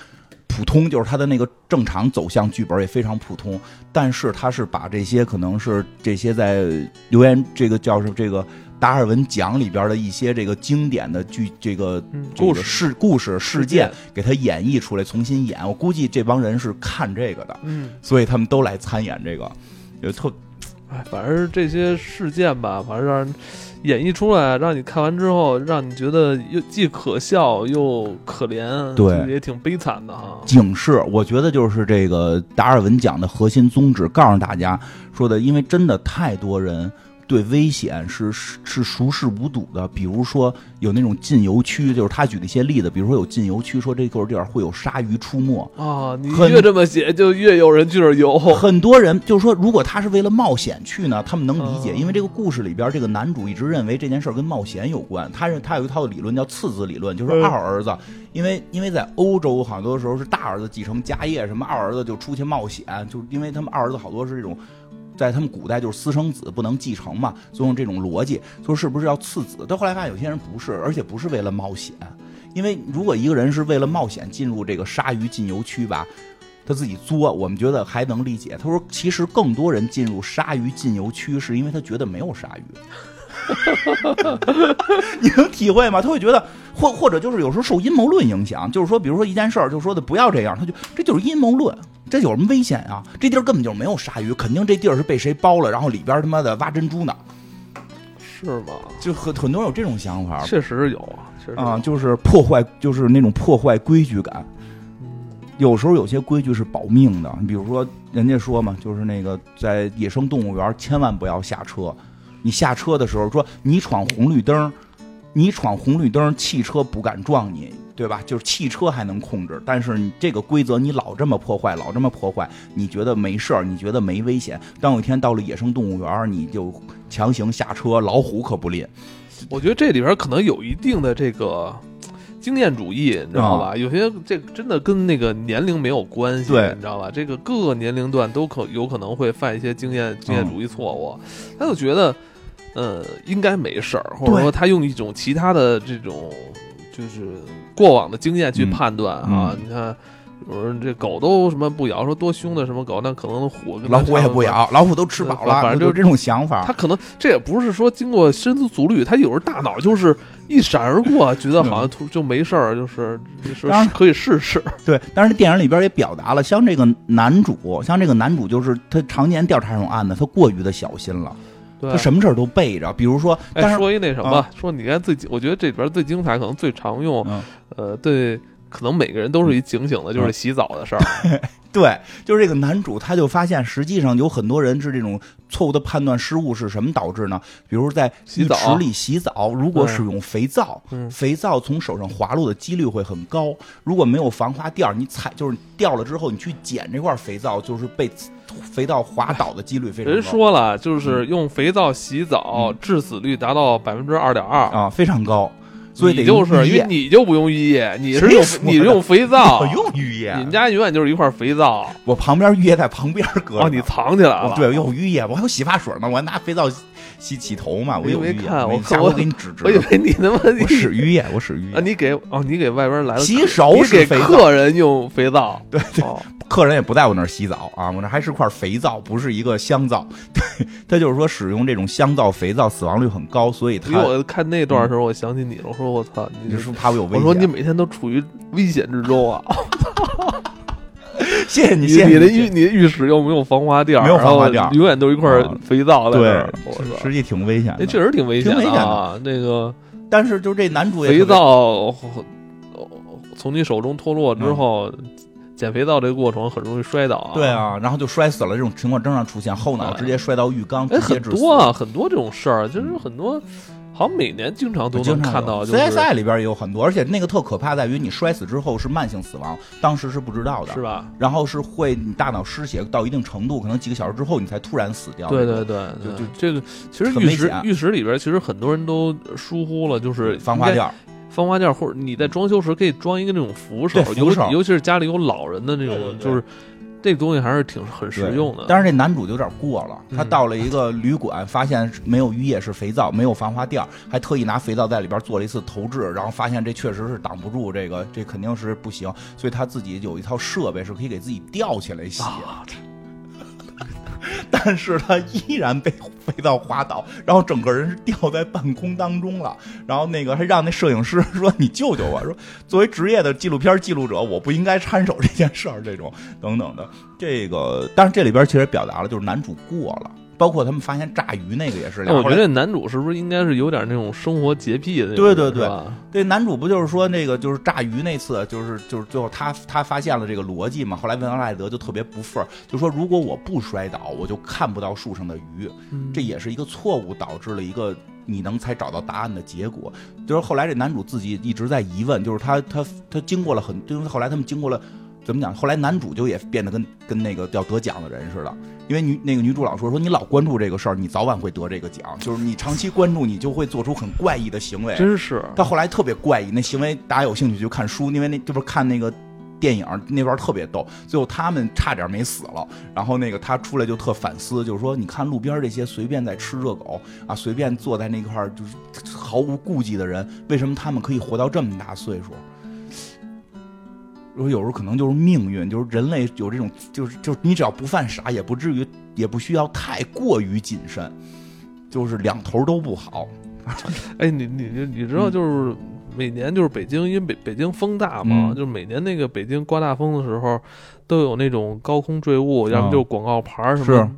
普通，就是他的那个正常走向剧本也非常普通。但是他是把这些可能是这些在留言这个叫什么这个达尔文奖里边的一些这个经典的剧这个故事事故事事事件件给他演绎出来，重新演。我估计这帮人是看这个的，嗯，所以他们都来参演这个，也特哎，反正这些事件吧，反正让人演绎出来，让你看完之后，让你觉得又既可笑又可怜，对也挺悲惨的哈。警示，我觉得就是这个达尔文奖的核心宗旨，告诉大家说的，因为真的太多人对危险是是是熟视无睹的。比如说有那种禁游区，就是他举的一些例子，比如说有禁游区，说这块地儿会有鲨鱼出没。啊，你越这么写，就越有人去那儿游。*laughs* 很多人就是说，如果他是为了冒险去呢，他们能理解，嗯因为这个故事里边，这个男主一直认为这件事儿跟冒险有关。他认他有一套理论叫次子理论，就是嗯二儿子，因为因为在欧洲好多时候是大儿子继承家业，什么二儿子就出去冒险，就是因为他们二儿子好多是这种。在他们古代就是私生子不能继承嘛，所以用这种逻辑，说是不是要次子？但后来发现有些人不是，而且不是为了冒险，因为如果一个人是为了冒险进入这个鲨鱼禁游区吧，他自己作，我们觉得还能理解。他说，其实更多人进入鲨鱼禁游区，是因为他觉得没有鲨鱼。*laughs* 你能体会吗？他会觉得，或或者就是有时候受阴谋论影响，就是说，比如说一件事儿，就说的不要这样，他就这就是阴谋论，这有什么危险啊？这地儿根本就没有鲨鱼，肯定这地儿是被谁包了，然后里边他妈的挖珍珠呢，是吗？就很很多人有这种想法确实有啊，确实有啊，就是破坏，就是那种破坏规矩感。嗯有时候有些规矩是保命的，你比如说人家说嘛，就是那个在野生动物园千万不要下车，你下车的时候说你闯红绿灯，你闯红绿灯，汽车不敢撞你，对吧？就是汽车还能控制，但是你这个规则你老这么破坏，老这么破坏，你觉得没事儿，你觉得没危险，当有一天到了野生动物园，你就强行下车，老虎可不吝。我觉得这里边可能有一定的这个经验主义，你知道吧？有些这真的跟那个年龄没有关系，对你知道吧？这个各个年龄段都可有可能会犯一些经验经验主义错误，他就觉得，呃，应该没事儿，或者说他用一种其他的这种就是过往的经验去嗯判断啊，嗯你看。有人这狗都什么不咬，说多凶的什么狗，那可能虎跟老虎也。不咬，老虎都吃饱了，反正就就是这种想法。他可能这也不是说经过深思熟虑，他有时候大脑就是一闪而过，觉得好像突就没事儿，就是就是当然可以试试。对，但是电影里边也表达了，像这个男主，像这个男主就是他常年调查这种案子，他过于的小心了，对他，什么事儿都背着。比如说，但哎，说一那什么啊，说你看最，我觉得这里边最精彩，可能最常用，嗯，呃，对，可能每个人都是一警醒的，就是洗澡的事儿。*laughs* 对，就是这个男主他就发现，实际上有很多人是这种错误的判断失误是什么导致呢？比如在浴洗澡池里洗澡，如果使用肥皂，嗯肥皂从手上滑落的几率会很高。如果没有防滑垫儿，你踩就是掉了之后，你去捡这块肥皂，就是被肥皂滑倒的几率非常高。人说了，就是用肥皂洗澡，嗯致死率达到百分之二点二。啊，非常高，所以你就是因为你就不用浴液，你是用你用肥皂我，用浴液，你们家永远就是一块肥皂。我旁边浴液在旁边搁着哦，你藏起来了。哦对，我有浴液，我还有洗发水呢，我还拿肥皂洗洗头嘛，我有浴液。没看我下我回给你指指。我以为你他妈我使浴液，我使浴啊，液。你给哦，你给外边来了洗手你给是肥皂客人用肥皂，对对，客人也不在我那儿洗澡啊，我那还是块肥皂，不是一个香皂。*laughs* 对，他就是说使用这种香皂、肥皂死亡率很高，所以他我看那段的时候，我想起你了，我说我操，你你是怕我有危险我。说你每天都处于危险之中啊！*laughs* 谢谢你，你谢谢你的浴你的浴室又没有防滑垫儿，没有防滑垫儿永远都是一块啊肥皂在那对儿，我操，实际挺危险的。那确实挺危险挺危险的啊！那个但是就这男主也肥皂哦从你手中脱落之后，捡肥到这个过程很容易摔倒啊。对啊，然后就摔死了，这种情况经常出现，后脑直接摔到浴缸，哎。很多啊，很多这种事儿，就是很多，好像每年经常都能看到，就是 CSI 里边也有很多，而且那个特可怕在于你摔死之后是慢性死亡，当时是不知道的，是吧？然后是会你大脑失血到一定程度，可能几个小时之后你才突然死掉。对对对，就就对这个其实浴危险浴室里边其实很多人都疏忽了，就是防滑垫儿，防滑垫，或者你在装修时可以装一个那种扶手，对扶手尤尤其是家里有老人的那种，对对对就是这个东西还是挺很实用的。但是这男主就有点过了，他嗯到了一个旅馆，发现没有浴液是肥皂，没有防滑垫儿，还特意拿肥皂在里边做了一次投掷，然后发现这确实是挡不住这个，这肯定是不行，所以他自己有一套设备是可以给自己吊起来洗。啊，但是他依然被飞到滑倒，然后整个人是掉在半空当中了。然后那个还让那摄影师说：“你救救我！”说作为职业的纪录片记录者，我不应该插手这件事儿，这种等等的。这个，但是这里边其实表达了就是男主过了，包括他们发现炸鱼那个也是。我觉得男主是不是应该是有点那种生活洁癖的？对对对是吧对男主不就是说那个就是炸鱼那次，就是就是最后他他发现了这个逻辑嘛。后来文恩赖德就特别不忿儿，就说如果我不摔倒，我就看不到树上的鱼。嗯这也是一个错误导致了一个你能才找到答案的结果。就是后来这男主自己一直在疑问，就是他他他经过了很，就是后来他们经过了怎么讲？后来男主就也变得跟跟那个要得奖的人似的，因为女那个女主老说说你老关注这个事儿，你早晚会得这个奖，就是你长期关注，你就会做出很怪异的行为。真是他后来特别怪异，那行为大家有兴趣就看书，因为那就是看那个电影那边特别逗，最后他们差点没死了。然后那个他出来就特反思，就是说你看路边这些随便在吃热狗啊，随便坐在那块儿就是毫无顾忌的人，为什么他们可以活到这么大岁数？说有时候可能就是命运，就是人类有这种，就是就是你只要不犯傻，也不至于，也不需要太过于谨慎，就是两头都不好。*laughs* 哎，你你你你知道，就是每年就是北京，因为北北京风大嘛，嗯就是每年那个北京刮大风的时候，都有那种高空坠物，要么就是广告牌儿什么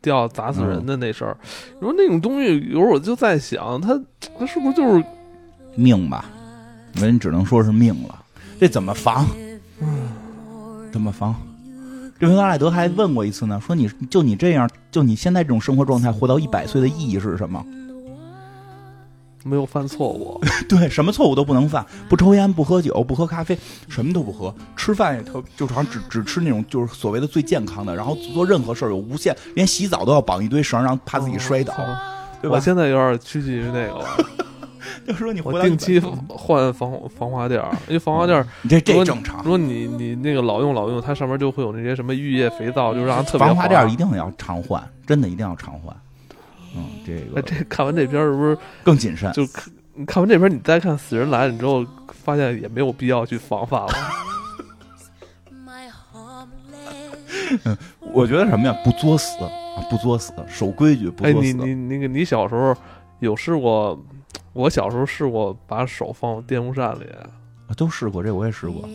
掉砸死人的那事儿。你说那种东西，有时候我就在想，它它是不是就是命吧，人只能说是命了。这怎么防？怎么防？这维拉赖德还问过一次呢，说你就你这样，就你现在这种生活状态，活到一百岁的意义是什么？没有犯错误？*laughs* 对，什么错误都不能犯，不抽烟，不喝酒，不喝咖啡，什么都不喝，吃饭也特，就好像只只吃那种就是所谓的最健康的，然后做任何事儿有无限，连洗澡都要绑一堆绳，让怕自己摔倒，哦对吧我？现在有点趋近于那个了，*laughs* 就是说你活我定期换防防滑垫儿，因为防滑垫儿，你这这正常如。果你你那个老用老用，它上面就会有那些什么浴液、肥皂，就让它特别防滑垫儿一定要常换，真的一定要常换。嗯，这个 *laughs* 哎，这看完这片儿是不是 *laughs* 更谨慎。就看你看完这片儿，你再看《死人来了》之后，发现也没有必要去防范了。*laughs* 嗯我觉得什么呀？不作死啊，不作死，守规矩，不哎，作死。你你那个你小时候有试过？我小时候试过把手放电风扇里，啊都试过，这我也试过。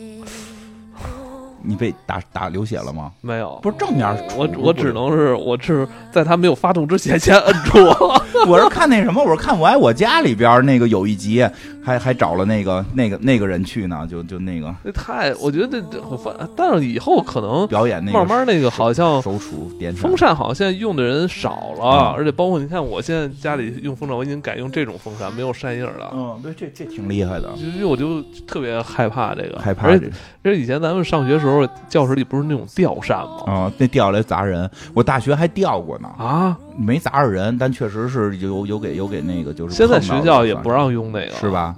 你被打打流血了吗？没有。不是正面我我只能是我是在他没有发动之前先摁住。*laughs* 我是看那什么，我是看《我爱我家》里边那个有一集，还还找了那个那个那个人去呢，就就那个那太，我觉得这这很烦。但是以后可能表演那个慢慢那个好像手杵电风扇好像现在用的人少了，嗯而且包括你看我现在家里用风扇，我已经改用这种风扇，没有扇叶了。嗯，对，这这挺厉害的，因为我就特别害怕这个，害怕这而且而且以前咱们上学时候，教室里不是那种吊扇吗？啊，那掉下来砸人，我大学还掉过呢，啊，没砸着人，但确实是有有给有给那个就是现在学校也不让用那个，是？吧？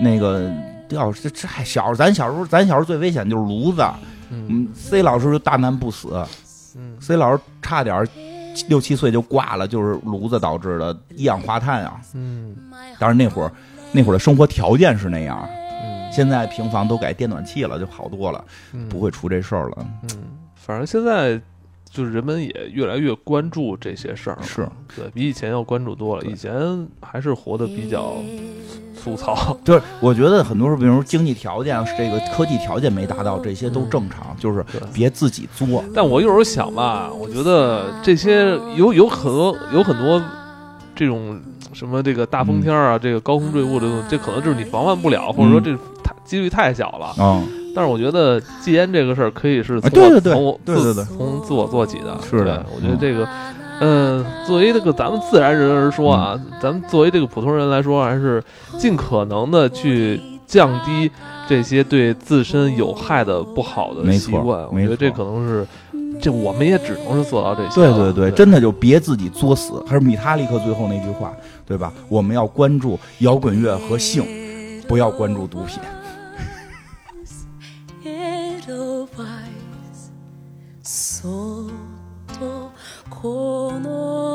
那个吊这这还小，咱小时候咱小时候最危险就是炉子，嗯。嗯，C 老师就大难不死。嗯，，C 老师差点六七岁就挂了，就是炉子导致的一氧化碳啊。嗯。当然那会儿那会儿的生活条件是那样，嗯，现在平房都改电暖气了，就好多了，嗯不会出这事儿了。嗯，反正现在就是人们也越来越关注这些事儿，是对比以前要关注多了。以前还是活得比较粗糙，*laughs* 就是我觉得很多时候，比如说经济条件、这个科技条件没达到，这些都正常，就是。别自己作。但我有时候想吧，我觉得这些有有很多有很多这种什么这个大风天儿啊，这个高空坠物这种，这可能就是你防范不了，或者说这太几率太小了。嗯，但是我觉得戒烟这个事儿可以是从啊对对对对对对从自我做起的。是的我觉得这个，嗯、作为这个咱们自然人而说啊，嗯咱们作为这个普通人来说，还是尽可能的去降低这些对自身有害的不好的习惯。我觉得这可能是，这我们也只能是做到这些。对对对，对，真的就别自己作死。还是米塔利克最后那句话，对吧？我们要关注摇滚乐和性，不要关注毒品。この